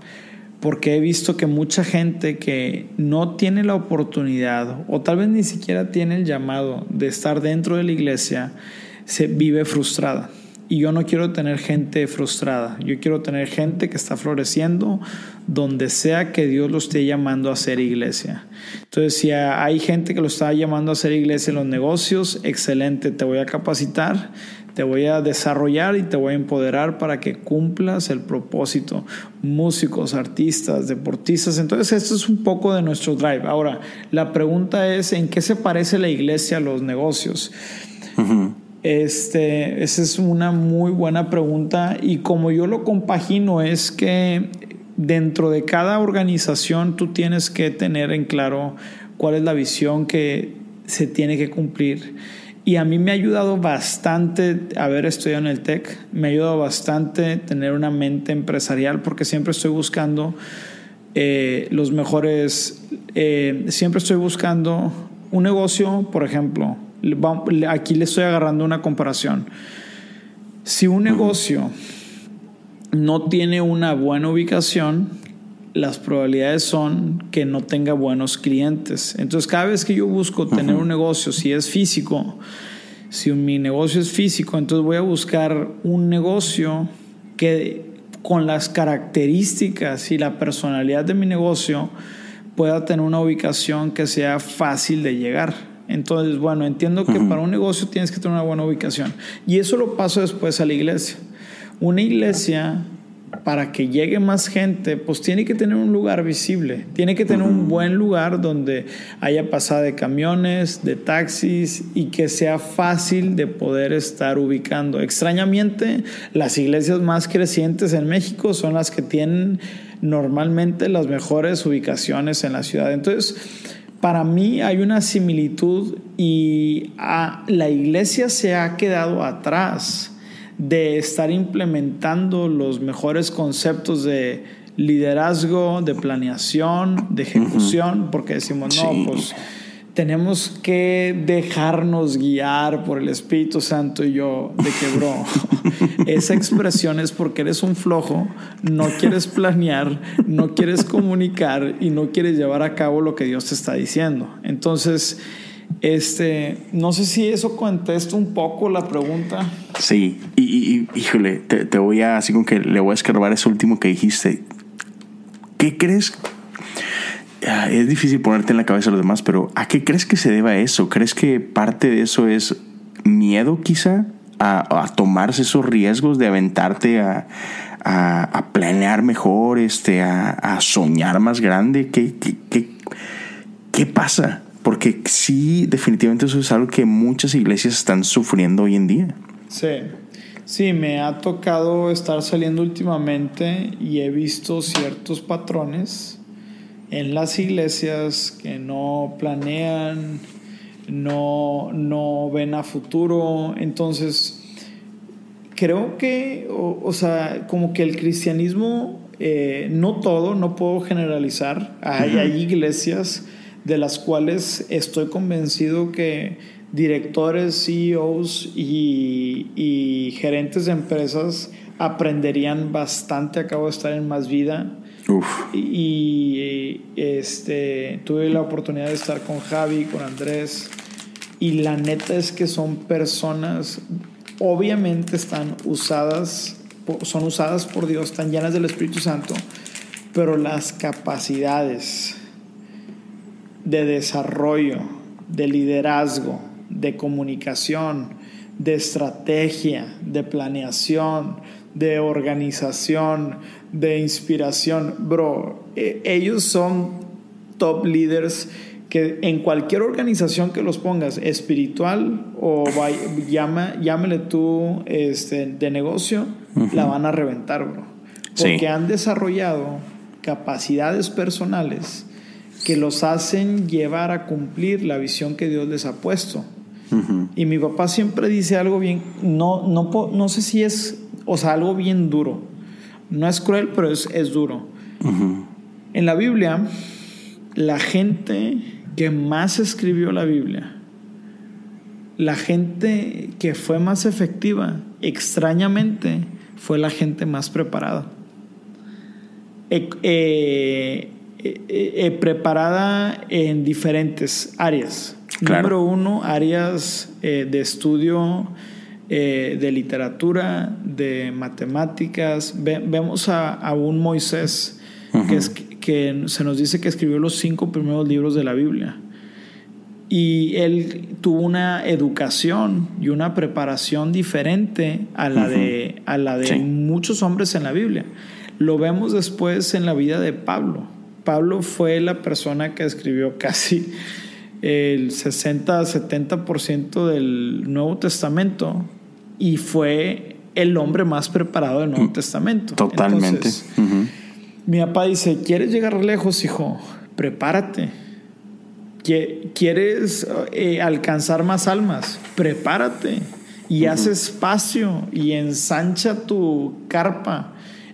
porque he visto que mucha gente que no tiene la oportunidad o tal vez ni siquiera tiene el llamado de estar dentro de la iglesia, se vive frustrada. y yo no quiero tener gente frustrada. Yo quiero tener gente que está floreciendo donde sea que Dios lo esté llamando a ser iglesia. Entonces, si hay gente que lo está llamando a ser iglesia en los negocios, excelente, te voy a capacitar, te voy a desarrollar y te voy a empoderar para que cumplas el propósito. Músicos, artistas, deportistas. Entonces, esto es un poco de nuestro drive. Ahora, la pregunta es, ¿en qué se parece la iglesia a los negocios? Este, esa es una muy buena pregunta y como yo lo compagino es que dentro de cada organización tú tienes que tener en claro cuál es la visión que se tiene que cumplir. Y a mí me ha ayudado bastante haber estudiado en el TEC, me ha ayudado bastante tener una mente empresarial porque siempre estoy buscando eh, los mejores, eh, siempre estoy buscando un negocio, por ejemplo, aquí le estoy agarrando una comparación. Si un negocio no tiene una buena ubicación, las probabilidades son que no tenga buenos clientes. Entonces, cada vez que yo busco tener un negocio, si es físico, si mi negocio es físico, entonces voy a buscar un negocio que con las características y la personalidad de mi negocio pueda tener una ubicación que sea fácil de llegar. Entonces, bueno, entiendo que para un negocio tienes que tener una buena ubicación. Y eso lo paso después a la iglesia. Una iglesia para que llegue más gente, pues tiene que tener un lugar visible, tiene que tener un buen lugar donde haya pasada de camiones, de taxis y que sea fácil de poder estar ubicando. Extrañamente, las iglesias más crecientes en México son las que tienen normalmente las mejores ubicaciones en la ciudad. Entonces, para mí hay una similitud y la iglesia se ha quedado atrás de estar implementando los mejores conceptos de liderazgo, de planeación, de ejecución, porque decimos, no, pues tenemos que dejarnos guiar por el Espíritu Santo y yo, de que, bro, esa expresión es porque eres un flojo, no quieres planear, no quieres comunicar y no quieres llevar a cabo lo que Dios te está diciendo. Entonces, este, no sé si eso contesta un poco la pregunta. Sí, y, híjole, te, voy a, así como que le voy a escarbar eso último que dijiste. ¿Qué crees? Ah, es difícil ponerte en la cabeza a los demás, pero ¿a qué crees que se deba eso? ¿Crees que parte de eso es miedo quizá a, tomarse esos riesgos de aventarte a, a, planear mejor, este, a, soñar más grande? ¿Qué, qué, qué, qué pasa? Porque sí, definitivamente eso es algo que muchas iglesias están sufriendo hoy en día. Sí, sí, me ha tocado estar saliendo últimamente y he visto ciertos patrones en las iglesias que no planean, no, no ven a futuro. Entonces, creo que, o, sea, como que el cristianismo, eh, no todo, no puedo generalizar. Hay, hay iglesias de las cuales estoy convencido que directores, CEOs y, gerentes de empresas aprenderían bastante. Acabo de estar en Más Vida. Y, este, tuve la oportunidad de estar con Javi, con Andrés. Y la neta es que son personas, obviamente están usadas, son usadas por Dios, están llenas del Espíritu Santo, pero las capacidades, de desarrollo, de liderazgo, de comunicación, de estrategia, de planeación, de organización, de inspiración. Bro, e, ellos son top leaders que en cualquier organización que los pongas, espiritual o llama, llámele tú este, de negocio, la van a reventar, bro. Porque han desarrollado capacidades personales que los hacen llevar a cumplir la visión que Dios les ha puesto. Y mi papá siempre dice algo bien, no, no, no sé si es, o sea, algo bien duro. No es cruel, pero es, es duro. En la Biblia, la gente que más escribió la Biblia, la gente que fue más efectiva, extrañamente, fue la gente más preparada. Eh, eh, eh, eh, preparada en diferentes áreas. Número uno, áreas eh, de estudio de literatura, de matemáticas. vemos a, un Moisés que, es, que se nos dice que escribió los cinco primeros libros de la Biblia. Y él tuvo una educación y una preparación diferente a la de, a la de muchos hombres en la Biblia. Lo vemos después en la vida de Pablo. Pablo fue la persona que escribió casi el 60-70% del Nuevo Testamento y fue el hombre más preparado del Nuevo mm, Testamento. Totalmente. Mi papá dice, ¿quieres llegar lejos, hijo? Prepárate. ¿Quieres eh, alcanzar más almas? Prepárate y haz espacio y ensancha tu carpa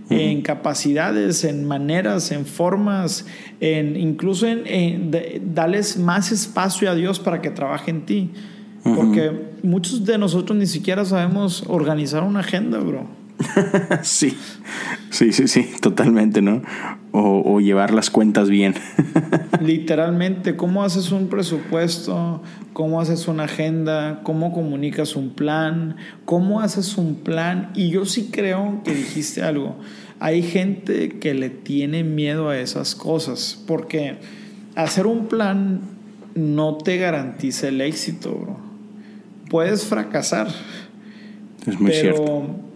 en capacidades, en maneras, en formas, en, incluso en, darles más espacio a Dios para que trabaje en ti. Porque muchos de nosotros ni siquiera sabemos organizar una agenda, bro. sí, sí, sí, sí, totalmente, ¿no? O, llevar las cuentas bien. Literalmente, ¿cómo haces un presupuesto? ¿Cómo haces una agenda? ¿Cómo comunicas un plan? ¿Cómo haces un plan? Y yo sí creo que dijiste algo. Hay gente que le tiene miedo a esas cosas, porque hacer un plan no te garantiza el éxito, bro. Puedes fracasar. Es muy cierto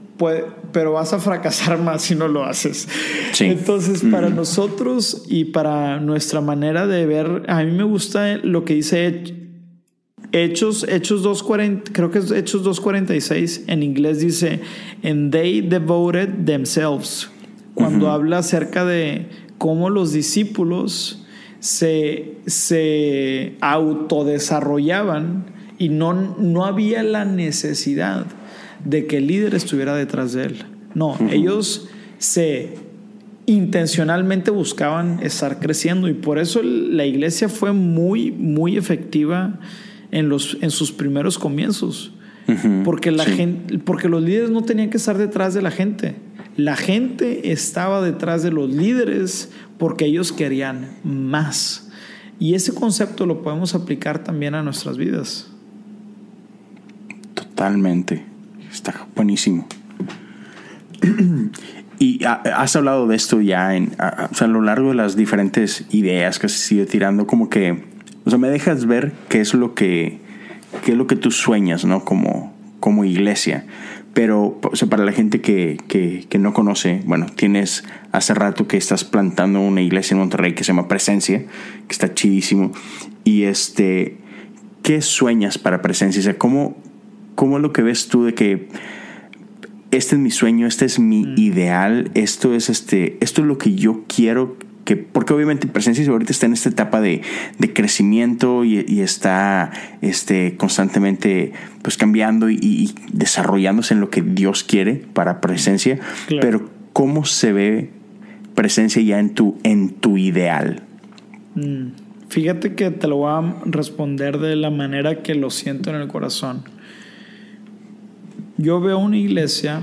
pero vas a fracasar más si no lo haces. Entonces, para nosotros y para nuestra manera de ver, a mí me gusta lo que dice Hechos, Hechos 2.40, creo que es Hechos 2.46, en inglés dice, and they devoted themselves, cuando habla acerca de cómo los discípulos se, se autodesarrollaban y no, no había la necesidad de que el líder estuviera detrás de él. No, ellos se intencionalmente buscaban estar creciendo y por eso la iglesia fue muy, muy efectiva en, los, en sus primeros comienzos. porque, la gente, porque los líderes no tenían que estar detrás de la gente. La gente estaba detrás de los líderes porque ellos querían más. Y ese concepto lo podemos aplicar también a nuestras vidas. Totalmente. Está buenísimo. y has hablado de esto ya en, a, a lo largo de las diferentes ideas que has ido tirando, como que, o sea, me dejas ver qué es lo que, qué es lo que tú sueñas, ¿no? Como, como iglesia. Pero o sea, para la gente que, que, que, no conoce, bueno, tienes hace rato que estás plantando una iglesia en Monterrey que se llama Presencia, que está chidísimo. Y este, ¿qué sueñas para Presencia? ¿cómo, ¿Cómo lo que ves tú de que este es mi sueño, este es mi mm. ideal, esto es este, esto es lo que yo quiero que, porque obviamente Presencia ahorita está en esta etapa de, crecimiento y, está este, constantemente pues cambiando y, desarrollándose en lo que Dios quiere para Presencia, pero ¿cómo se ve Presencia ya en tu, en tu ideal? Mm. Fíjate que te lo voy a responder de la manera que lo siento en el corazón. Yo veo una iglesia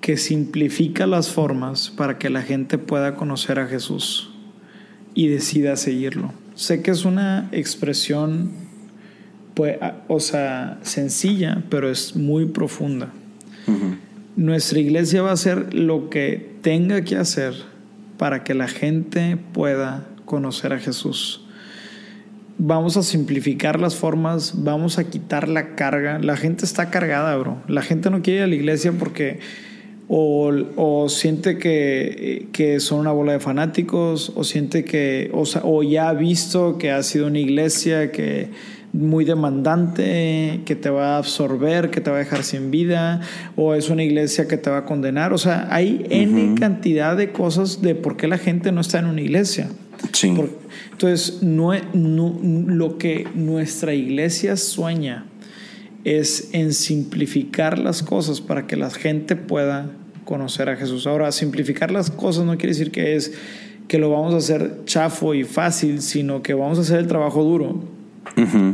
que simplifica las formas para que la gente pueda conocer a Jesús y decida seguirlo. Sé que es una expresión, pues, o sea, sencilla, pero es muy profunda. Nuestra iglesia va a hacer lo que tenga que hacer para que la gente pueda conocer a Jesús vamos a simplificar las formas, vamos a quitar la carga. La gente está cargada, bro. La gente no quiere ir a la iglesia porque o, siente que, que, son una bola de fanáticos, o siente que, o, o ya ha visto que ha sido una iglesia que muy demandante, que te va a absorber, que te va a dejar sin vida, o es una iglesia que te va a condenar. O sea, hay N cantidad de cosas de por qué la gente no está en una iglesia. Sí. entonces, no, lo que nuestra iglesia sueña es en simplificar las cosas para que la gente pueda conocer a Jesús. Ahora, simplificar las cosas no quiere decir que es que lo vamos a hacer chafo y fácil, sino que vamos a hacer el trabajo duro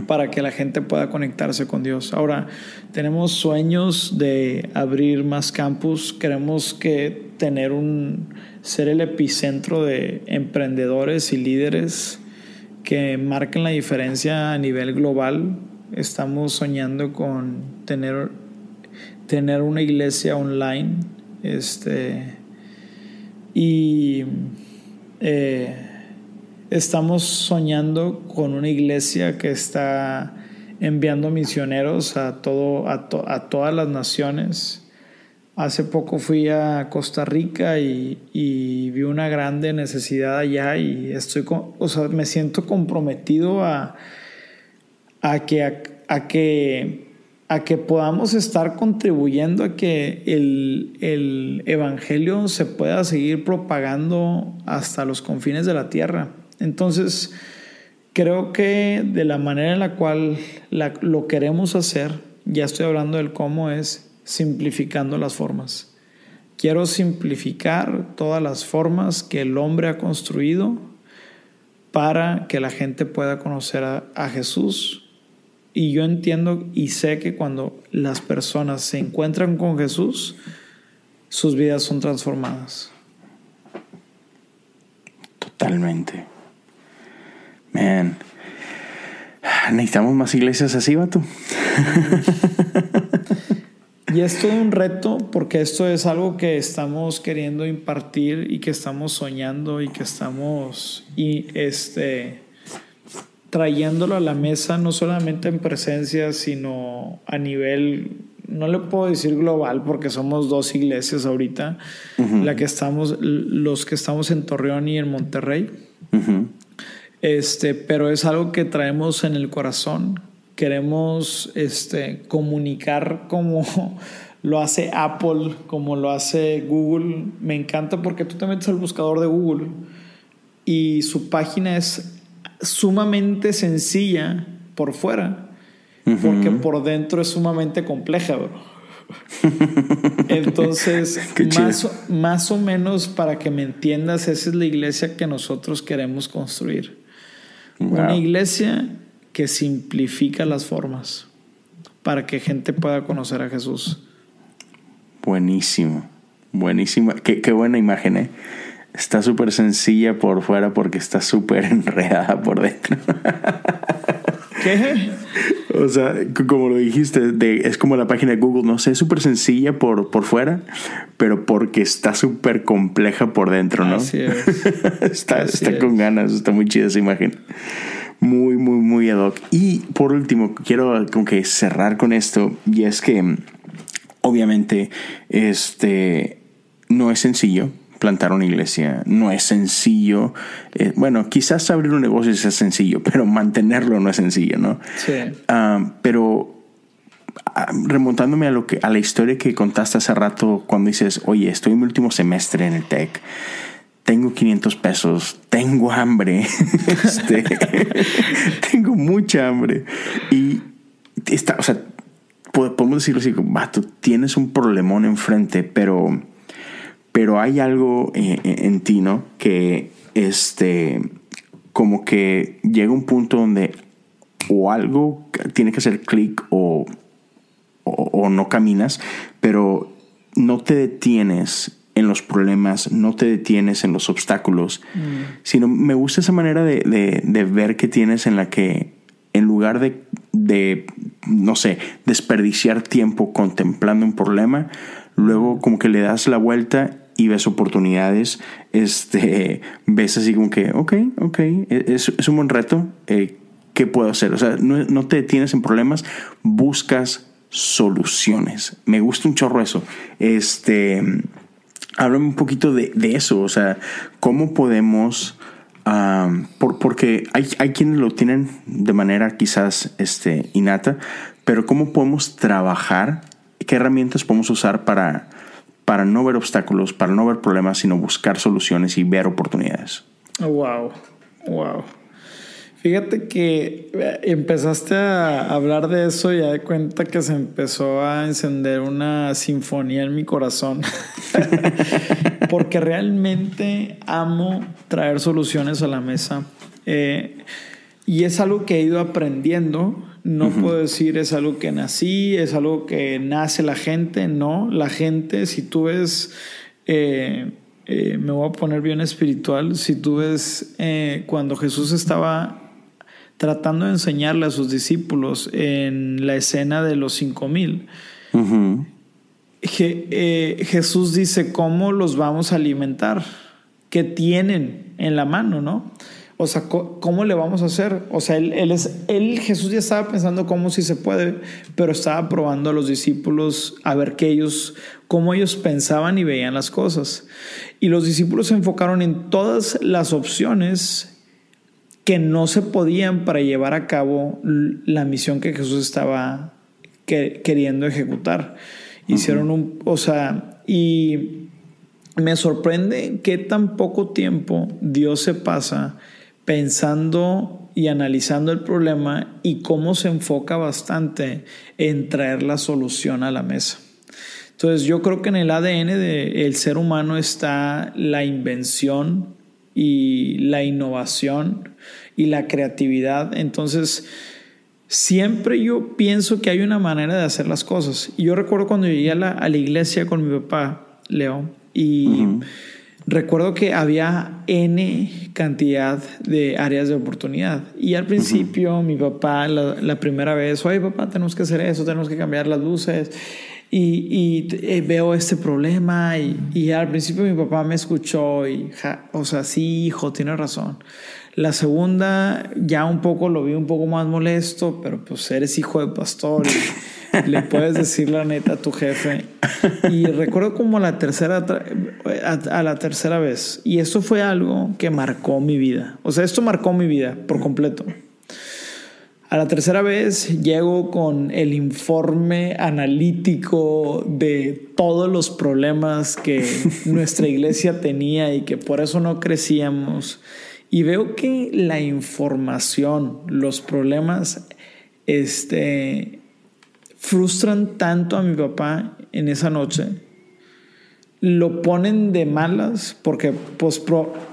para que la gente pueda conectarse con Dios. Ahora, tenemos sueños de abrir más campus, queremos que tener un ser el epicentro de emprendedores y líderes que marquen la diferencia a nivel global Estamos soñando con tener, tener una iglesia online. Este, y eh, estamos soñando con una iglesia que está enviando misioneros a, todo, a, a todas las naciones. Hace poco fui a Costa Rica y, vi una grande necesidad allá y estoy, o sea, me siento comprometido a, a, que, a, que, a que podamos estar contribuyendo a que el, el Evangelio se pueda seguir propagando hasta los confines de la tierra. Entonces, creo que de la manera en la cual lo queremos hacer, ya estoy hablando del cómo es simplificando las formas. Quiero simplificar todas las formas que el hombre ha construido para que la gente pueda conocer a, Jesús. Y yo entiendo y sé que cuando las personas se encuentran con Jesús, sus vidas son transformadas. Totalmente. Man. Necesitamos más iglesias así, vato. Y es todo un reto porque esto es algo que estamos queriendo impartir y que estamos soñando y que estamos y este trayéndolo a la mesa no solamente en presencia sino a nivel no le puedo decir global porque somos dos iglesias ahorita la que estamos los que estamos en Torreón y en Monterrey este pero es algo que traemos en el corazón. Queremos este, comunicar como lo hace Apple, como lo hace Google. Me encanta porque tú te metes al buscador de Google. Y su página es sumamente sencilla por fuera, porque por dentro es sumamente compleja, Entonces, más, más o menos para que me entiendas, esa es la iglesia que nosotros queremos construir. Una iglesia que simplifica las formas para que gente pueda conocer a Jesús. Buenísimo, buenísimo. Qué, qué buena imagen, ¿eh? Está súper sencilla por fuera porque está súper enredada por dentro. ¿Qué? O sea, como lo dijiste, de, es como la página de Google, no sé, es súper sencilla por, por fuera, pero porque está súper compleja por dentro, ¿no? Así es. está está con ganas, está muy chida esa imagen muy, muy, muy ad hoc. Y por último, quiero como que cerrar con esto, y es que obviamente este, no es sencillo plantar una iglesia, no es sencillo. Eh, bueno, quizás abrir un negocio es sencillo, pero mantenerlo no es sencillo, ¿no? Sí. Ah, pero ah, remontándome a lo que a la historia que contaste hace rato cuando dices, oye, estoy en mi último semestre en el TEC tengo 500 pesos, tengo hambre, este, tengo mucha hambre. Y está, o sea, podemos decirlo así, vato, tienes un problemón enfrente, pero, pero hay algo en, en ti, ¿no? Que este, como que llega un punto donde o algo tiene que hacer clic o, o, o no caminas, pero no te detienes en los problemas, no te detienes en los obstáculos, mm. sino me gusta esa manera de, ver que tienes en la que en lugar de, de, no sé, desperdiciar tiempo contemplando un problema, luego como que le das la vuelta y ves oportunidades, este, ves así como que, ok, ok, es, es un buen reto, eh, ¿qué puedo hacer? O sea, no, te detienes en problemas, buscas soluciones. Me gusta un chorro eso. Este, háblame un poquito de, eso, o sea, cómo podemos, porque hay, hay, quienes lo tienen de manera quizás este, innata, pero cómo podemos trabajar, qué herramientas podemos usar para, para no ver obstáculos, para no ver problemas, sino buscar soluciones y ver oportunidades. Wow, wow. Fíjate que eh, empezaste a hablar de eso y ya de cuenta que se empezó a encender una sinfonía en mi corazón. Porque realmente amo traer soluciones a la mesa. Eh, y es algo que he ido aprendiendo. No puedo decir es algo que nací, es algo que nace la gente. No, la gente, si tú ves... Eh, me voy a poner bien espiritual. Si tú ves cuando Jesús estaba tratando de enseñarle a sus discípulos en la escena de los cinco mil. Eh, Jesús dice, ¿cómo los vamos a alimentar? ¿Qué tienen en la mano, no? O sea, ¿cómo le vamos a hacer? O sea, él, es, él, Jesús ya estaba pensando cómo si se puede, pero estaba probando a los discípulos a ver qué ellos, cómo ellos pensaban y veían las cosas. Y los discípulos se enfocaron en todas las opciones que no se podían para llevar a cabo la misión que Jesús estaba queriendo ejecutar. Hicieron un, o sea, y me sorprende que tan poco tiempo Dios se pasa pensando y analizando el problema y cómo se enfoca bastante en traer la solución a la mesa. Entonces yo creo que en el ADN del ser humano está la invención y la innovación y la creatividad. Entonces siempre yo pienso que hay una manera de hacer las cosas. Y yo recuerdo cuando llegué a la, a la iglesia con mi papá, Leo, y... Recuerdo que había N cantidad de áreas de oportunidad. Y al principio mi papá, la, primera vez, oye papá, tenemos que hacer eso, tenemos que cambiar las luces. Y, eh, veo este problema y, y, al principio mi papá me escuchó y, o sea, sí, hijo, tiene razón. La segunda ya un poco lo vi un poco más molesto, pero pues eres hijo de pastor y le puedes decir la neta a tu jefe. Y recuerdo como la tercera, a, la tercera vez, y esto fue algo que marcó mi vida. O sea, esto marcó mi vida por completo. A la tercera vez llego con el informe analítico de todos los problemas que nuestra iglesia tenía y que por eso no crecíamos. Y veo que la información, los problemas, este, frustran tanto a mi papá en esa noche. Lo ponen de malas porque, pues,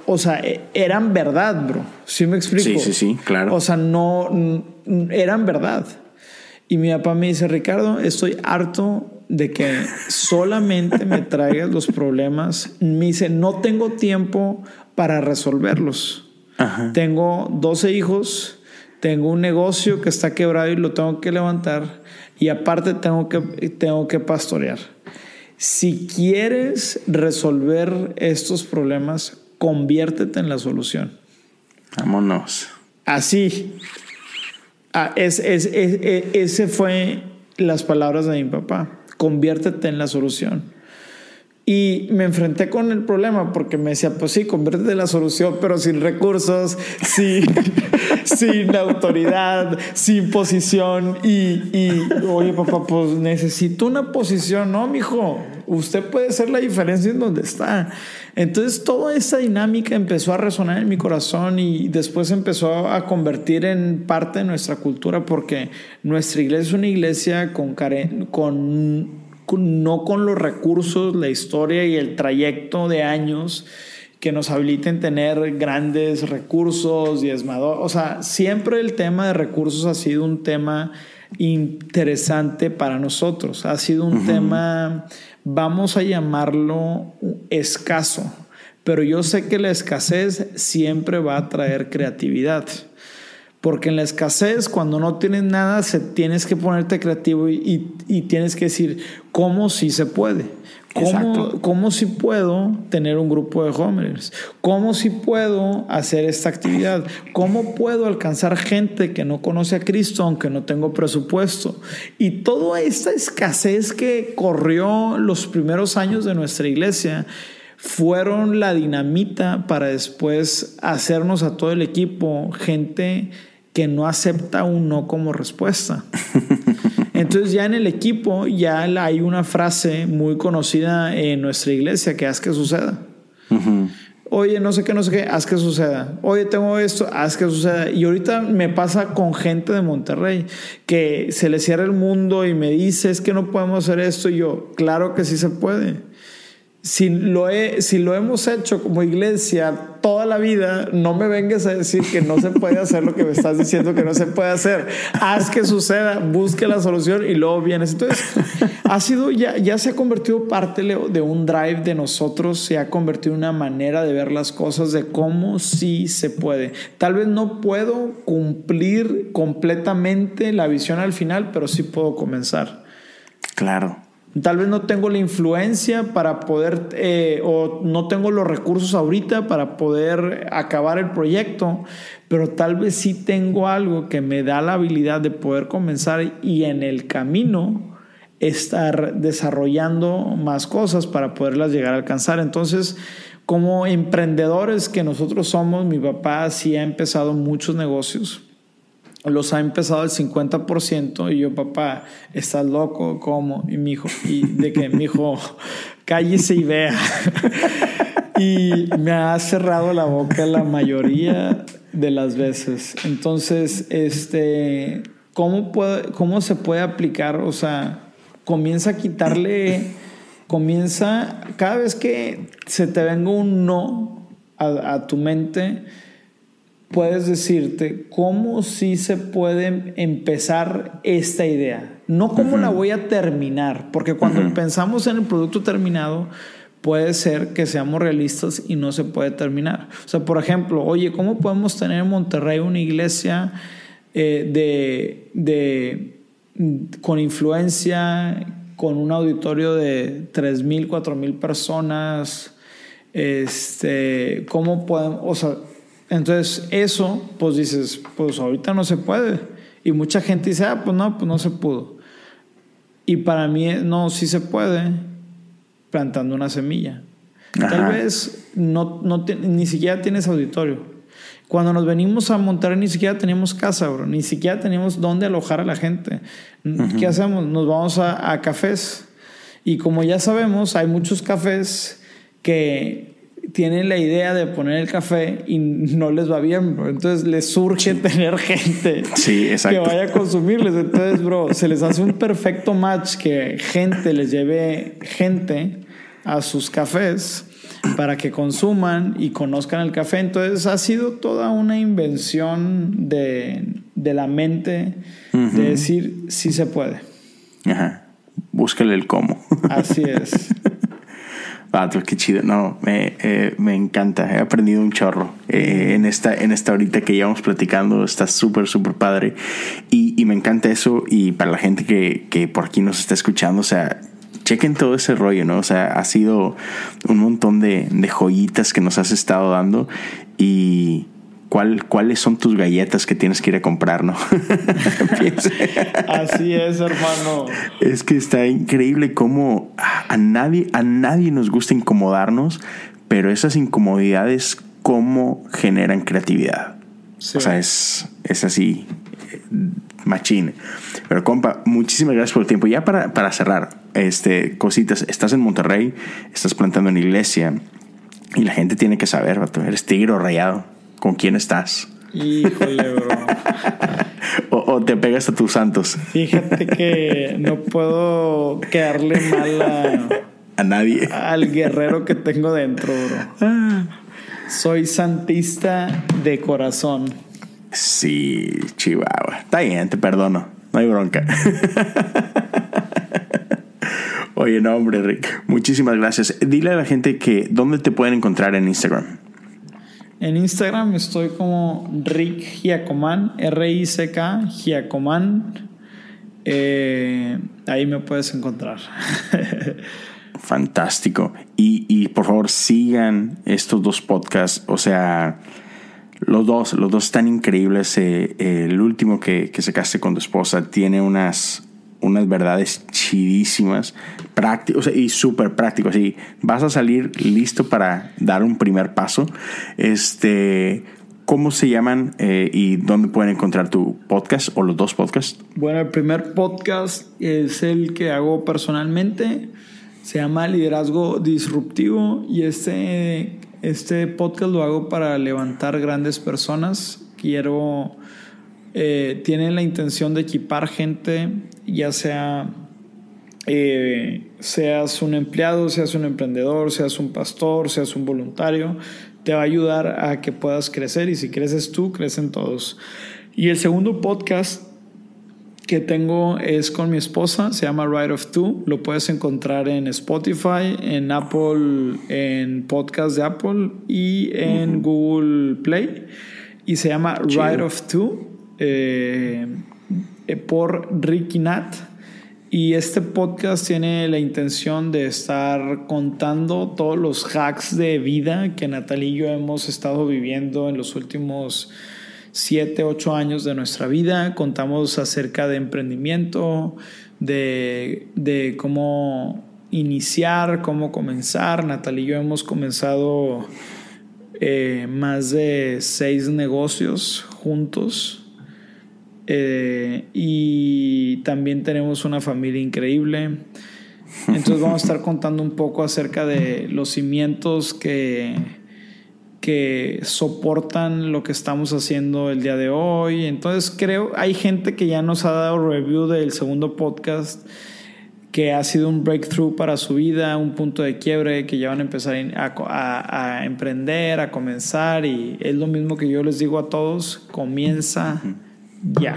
o sea, e, eran verdad, bro. ¿Sí me explico? Sí, sí, sí, claro. O sea, no, eran verdad. Y mi papá me dice, Ricardo, estoy harto de que solamente me traigas los problemas. Me dice, no tengo tiempo para resolverlos. Tengo 12 hijos, tengo un negocio que está quebrado y lo tengo que levantar y aparte tengo que, tengo que pastorear. Si quieres resolver estos problemas, conviértete en la solución. Vámonos. Así. Ah, es, es, ese fue las palabras de mi papá. Conviértete en la solución. Y me enfrenté con el problema porque me decía, pues sí, convierte en la solución, pero sin recursos, sin, sin autoridad, sin posición. Y, y, oye, papá, pues necesito una posición, ¿no, mijo? Usted puede ser la diferencia en donde está. Entonces, toda esa dinámica empezó a resonar en mi corazón y después empezó a convertir en parte de nuestra cultura porque nuestra iglesia es una iglesia con, con no con los recursos, la historia y el trayecto de años que nos habiliten tener grandes recursos, diezmador. O sea, siempre el tema de recursos ha sido un tema interesante para nosotros. Ha sido un tema, vamos a llamarlo escaso, pero yo sé que la escasez siempre va a traer creatividad. Porque en la escasez, cuando no tienes nada, se, tienes que ponerte creativo y, y, tienes que decir, ¿cómo sí se puede? ¿Cómo, ¿Cómo si puedo tener un grupo de jóvenes? ¿Cómo si puedo hacer esta actividad? ¿Cómo puedo alcanzar gente que no conoce a Cristo aunque no tengo presupuesto? Y toda esta escasez que corrió los primeros años de nuestra iglesia fueron la dinamita para después hacernos a todo el equipo gente que no acepta un no como respuesta. Entonces ya en el equipo ya hay una frase muy conocida en nuestra iglesia que haz que suceda. Oye, no sé qué, no sé qué, haz que suceda. Oye, tengo esto, haz que suceda. Y ahorita me pasa con gente de Monterrey que se le cierra el mundo y me dice, es que no podemos hacer esto. Y yo, claro que sí se puede si lo, he, si lo hemos hecho como iglesia toda la vida, no me vengas a decir que no se puede hacer lo que me estás diciendo que no se puede hacer. Haz que suceda, busque la solución y luego vienes. Entonces, ha sido, ya, ya se ha convertido parte de un drive de nosotros, se ha convertido en una manera de ver las cosas, de cómo sí se puede. Tal vez no puedo cumplir completamente la visión al final, pero sí puedo comenzar. Claro. Tal vez no tengo la influencia para poder, eh, o no tengo los recursos ahorita para poder acabar el proyecto, pero tal vez sí tengo algo que me da la habilidad de poder comenzar y en el camino estar desarrollando más cosas para poderlas llegar a alcanzar. Entonces, como emprendedores que nosotros somos, mi papá sí ha empezado muchos negocios. Los ha empezado al 50% y yo, papá, estás loco, ¿cómo? Y mi hijo, y de que mi hijo, cállese y vea. y me ha cerrado la boca la mayoría de las veces. Entonces, este, ¿cómo, cómo se puede aplicar? O sea, comienza a quitarle, comienza, cada vez que se te venga un no a, tu mente, puedes decirte cómo sí se puede empezar esta idea, no cómo la voy a terminar, porque cuando pensamos en el producto terminado, puede ser que seamos realistas y no se puede terminar. O sea, por ejemplo, oye, ¿cómo podemos tener en Monterrey una iglesia eh, de, de con influencia, con un auditorio de 3.000, 4.000 personas. Este, ¿Cómo podemos? O sea, entonces eso, pues dices, pues ahorita no se puede. Y mucha gente dice, ah, pues no, pues no se pudo. Y para mí, no, sí se puede, plantando una semilla. Tal vez no, no ni siquiera tienes auditorio cuando nos venimos a montar ni siquiera teníamos casa, bro. Ni siquiera teníamos dónde alojar a la gente. ¿Qué hacemos? Nos vamos a, cafés. Y como ya sabemos, hay muchos cafés que tienen la idea de poner el café y no les va bien, bro. Entonces les surge tener gente que vaya a consumirles. Entonces, bro, se les hace un perfecto match que gente les lleve gente a sus cafés para que consuman y conozcan el café. Entonces ha sido toda una invención de, la mente de decir si se puede. Ajá. Búscale el cómo. Así es. Ah, qué chido. No, me, eh, me encanta. He aprendido un chorro eh, en, esta, en esta horita que llevamos platicando. Está súper, súper padre. Y, y, me encanta eso. Y para la gente que, que por aquí nos está escuchando, o sea, chequen todo ese rollo, ¿no? O sea, ha sido un montón de, joyitas que nos has estado dando y ¿cuál, cuáles son tus galletas que tienes que ir a comprar, ¿no? Así es, hermano. Es que está increíble cómo a nadie, a nadie nos gusta incomodarnos, pero esas incomodidades, cómo generan creatividad. O sea, es, es así, machine. Pero compa, muchísimas gracias por el tiempo. Ya para, para cerrar, este, cositas, estás en Monterrey, estás plantando en iglesia y la gente tiene que saber, eres tigre o rayado, ¿con quién estás? Híjole, bro. o, te pegas a tus santos. Fíjate que no puedo quedarle mal a, a nadie. Al guerrero que tengo dentro, bro. Soy santista de corazón. Sí, Chihuahua. Está bien, te perdono. No hay bronca. Oye, no, hombre, Rick. Muchísimas gracias. Dile a la gente que dónde te pueden encontrar en Instagram. En Instagram estoy como Rick Giacoman, R-I-C-K, Giacoman. Eh, ahí me puedes encontrar. Fantástico. Y, y por favor sigan estos dos podcasts. O sea, los dos, los dos están increíbles. Eh, el último que, que se case con tu esposa tiene unas, unas verdades chidísimas, y súper prácticos. Así vas a salir listo para dar un primer paso. Este, ¿Cómo se llaman eh, y dónde pueden encontrar tu podcast o los dos podcasts? Bueno, el primer podcast es el que hago personalmente. Se llama Liderazgo Disruptivo y este este podcast lo hago para levantar grandes personas. Quiero, eh, tienen la intención de equipar gente, ya sea, eh, seas un empleado, seas un emprendedor, seas un pastor, seas un voluntario, te va a ayudar a que puedas crecer y si creces tú, crecen todos. Y el segundo podcast que tengo es con mi esposa, se llama Ride of Two. Lo puedes encontrar en Spotify, en Apple, en podcast de Apple y en Google Play. Y se llama Ride of Two eh, por Ricky Nat. Y este podcast tiene la intención de estar contando todos los hacks de vida que Natalie y yo hemos estado viviendo en los últimos 7, 8 años de nuestra vida. Contamos acerca de emprendimiento, de, cómo iniciar, cómo comenzar. Natalie y yo hemos comenzado eh, más de seis negocios juntos. Eh, y también tenemos una familia increíble. Entonces vamos a estar contando un poco acerca de los cimientos que que soportan lo que estamos haciendo el día de hoy. Entonces creo, hay gente que ya nos ha dado review del segundo podcast que ha sido un breakthrough para su vida, un punto de quiebre, que ya van a empezar a, emprender, a comenzar y es lo mismo que yo les digo a todos, comienza ya.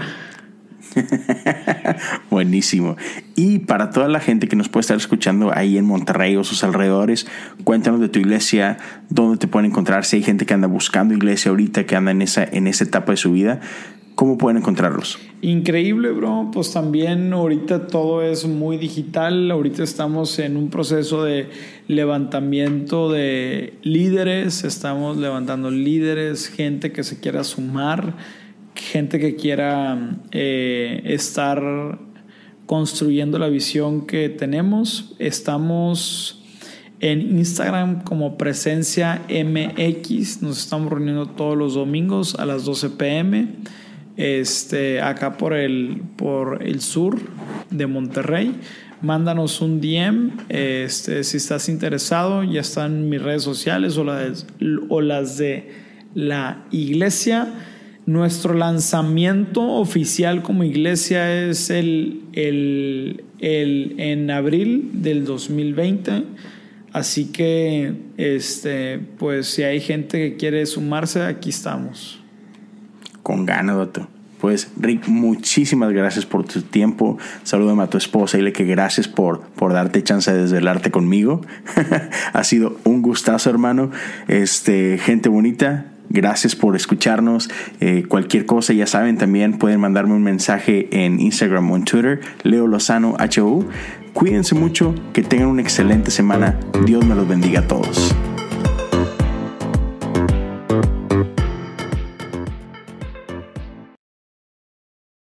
Buenísimo. Y para toda la gente que nos puede estar escuchando ahí en Monterrey o sus alrededores, cuéntanos de tu iglesia, dónde te pueden encontrar, si hay gente que anda buscando iglesia ahorita, que anda en esa, en esa etapa de su vida, ¿cómo pueden encontrarlos? Increíble, bro. Pues también ahorita todo es muy digital. Ahorita estamos en un proceso de levantamiento de líderes. Estamos levantando líderes, gente que se quiera sumar gente que quiera eh, estar construyendo la visión que tenemos. Estamos en Instagram como Presencia MX. Nos estamos reuniendo todos los domingos a las 12 pm. Este, acá por el, por el sur de Monterrey. Mándanos un DM este, si estás interesado. Ya están mis redes sociales o las, o las de la iglesia. Nuestro lanzamiento oficial como iglesia es el, el, el, en abril del 2020. Así que, este, pues si hay gente que quiere sumarse, aquí estamos. Con ganas, doctor. Pues Rick, muchísimas gracias por tu tiempo. Salúdame a tu esposa y dile que gracias por, por darte chance de desvelarte conmigo. ha sido un gustazo, hermano. Este, gente bonita, Gracias por escucharnos. Eh, cualquier cosa, ya saben, también pueden mandarme un mensaje en Instagram o en Twitter, Leo Lozano HU. Cuídense mucho, que tengan una excelente semana. Dios me los bendiga a todos.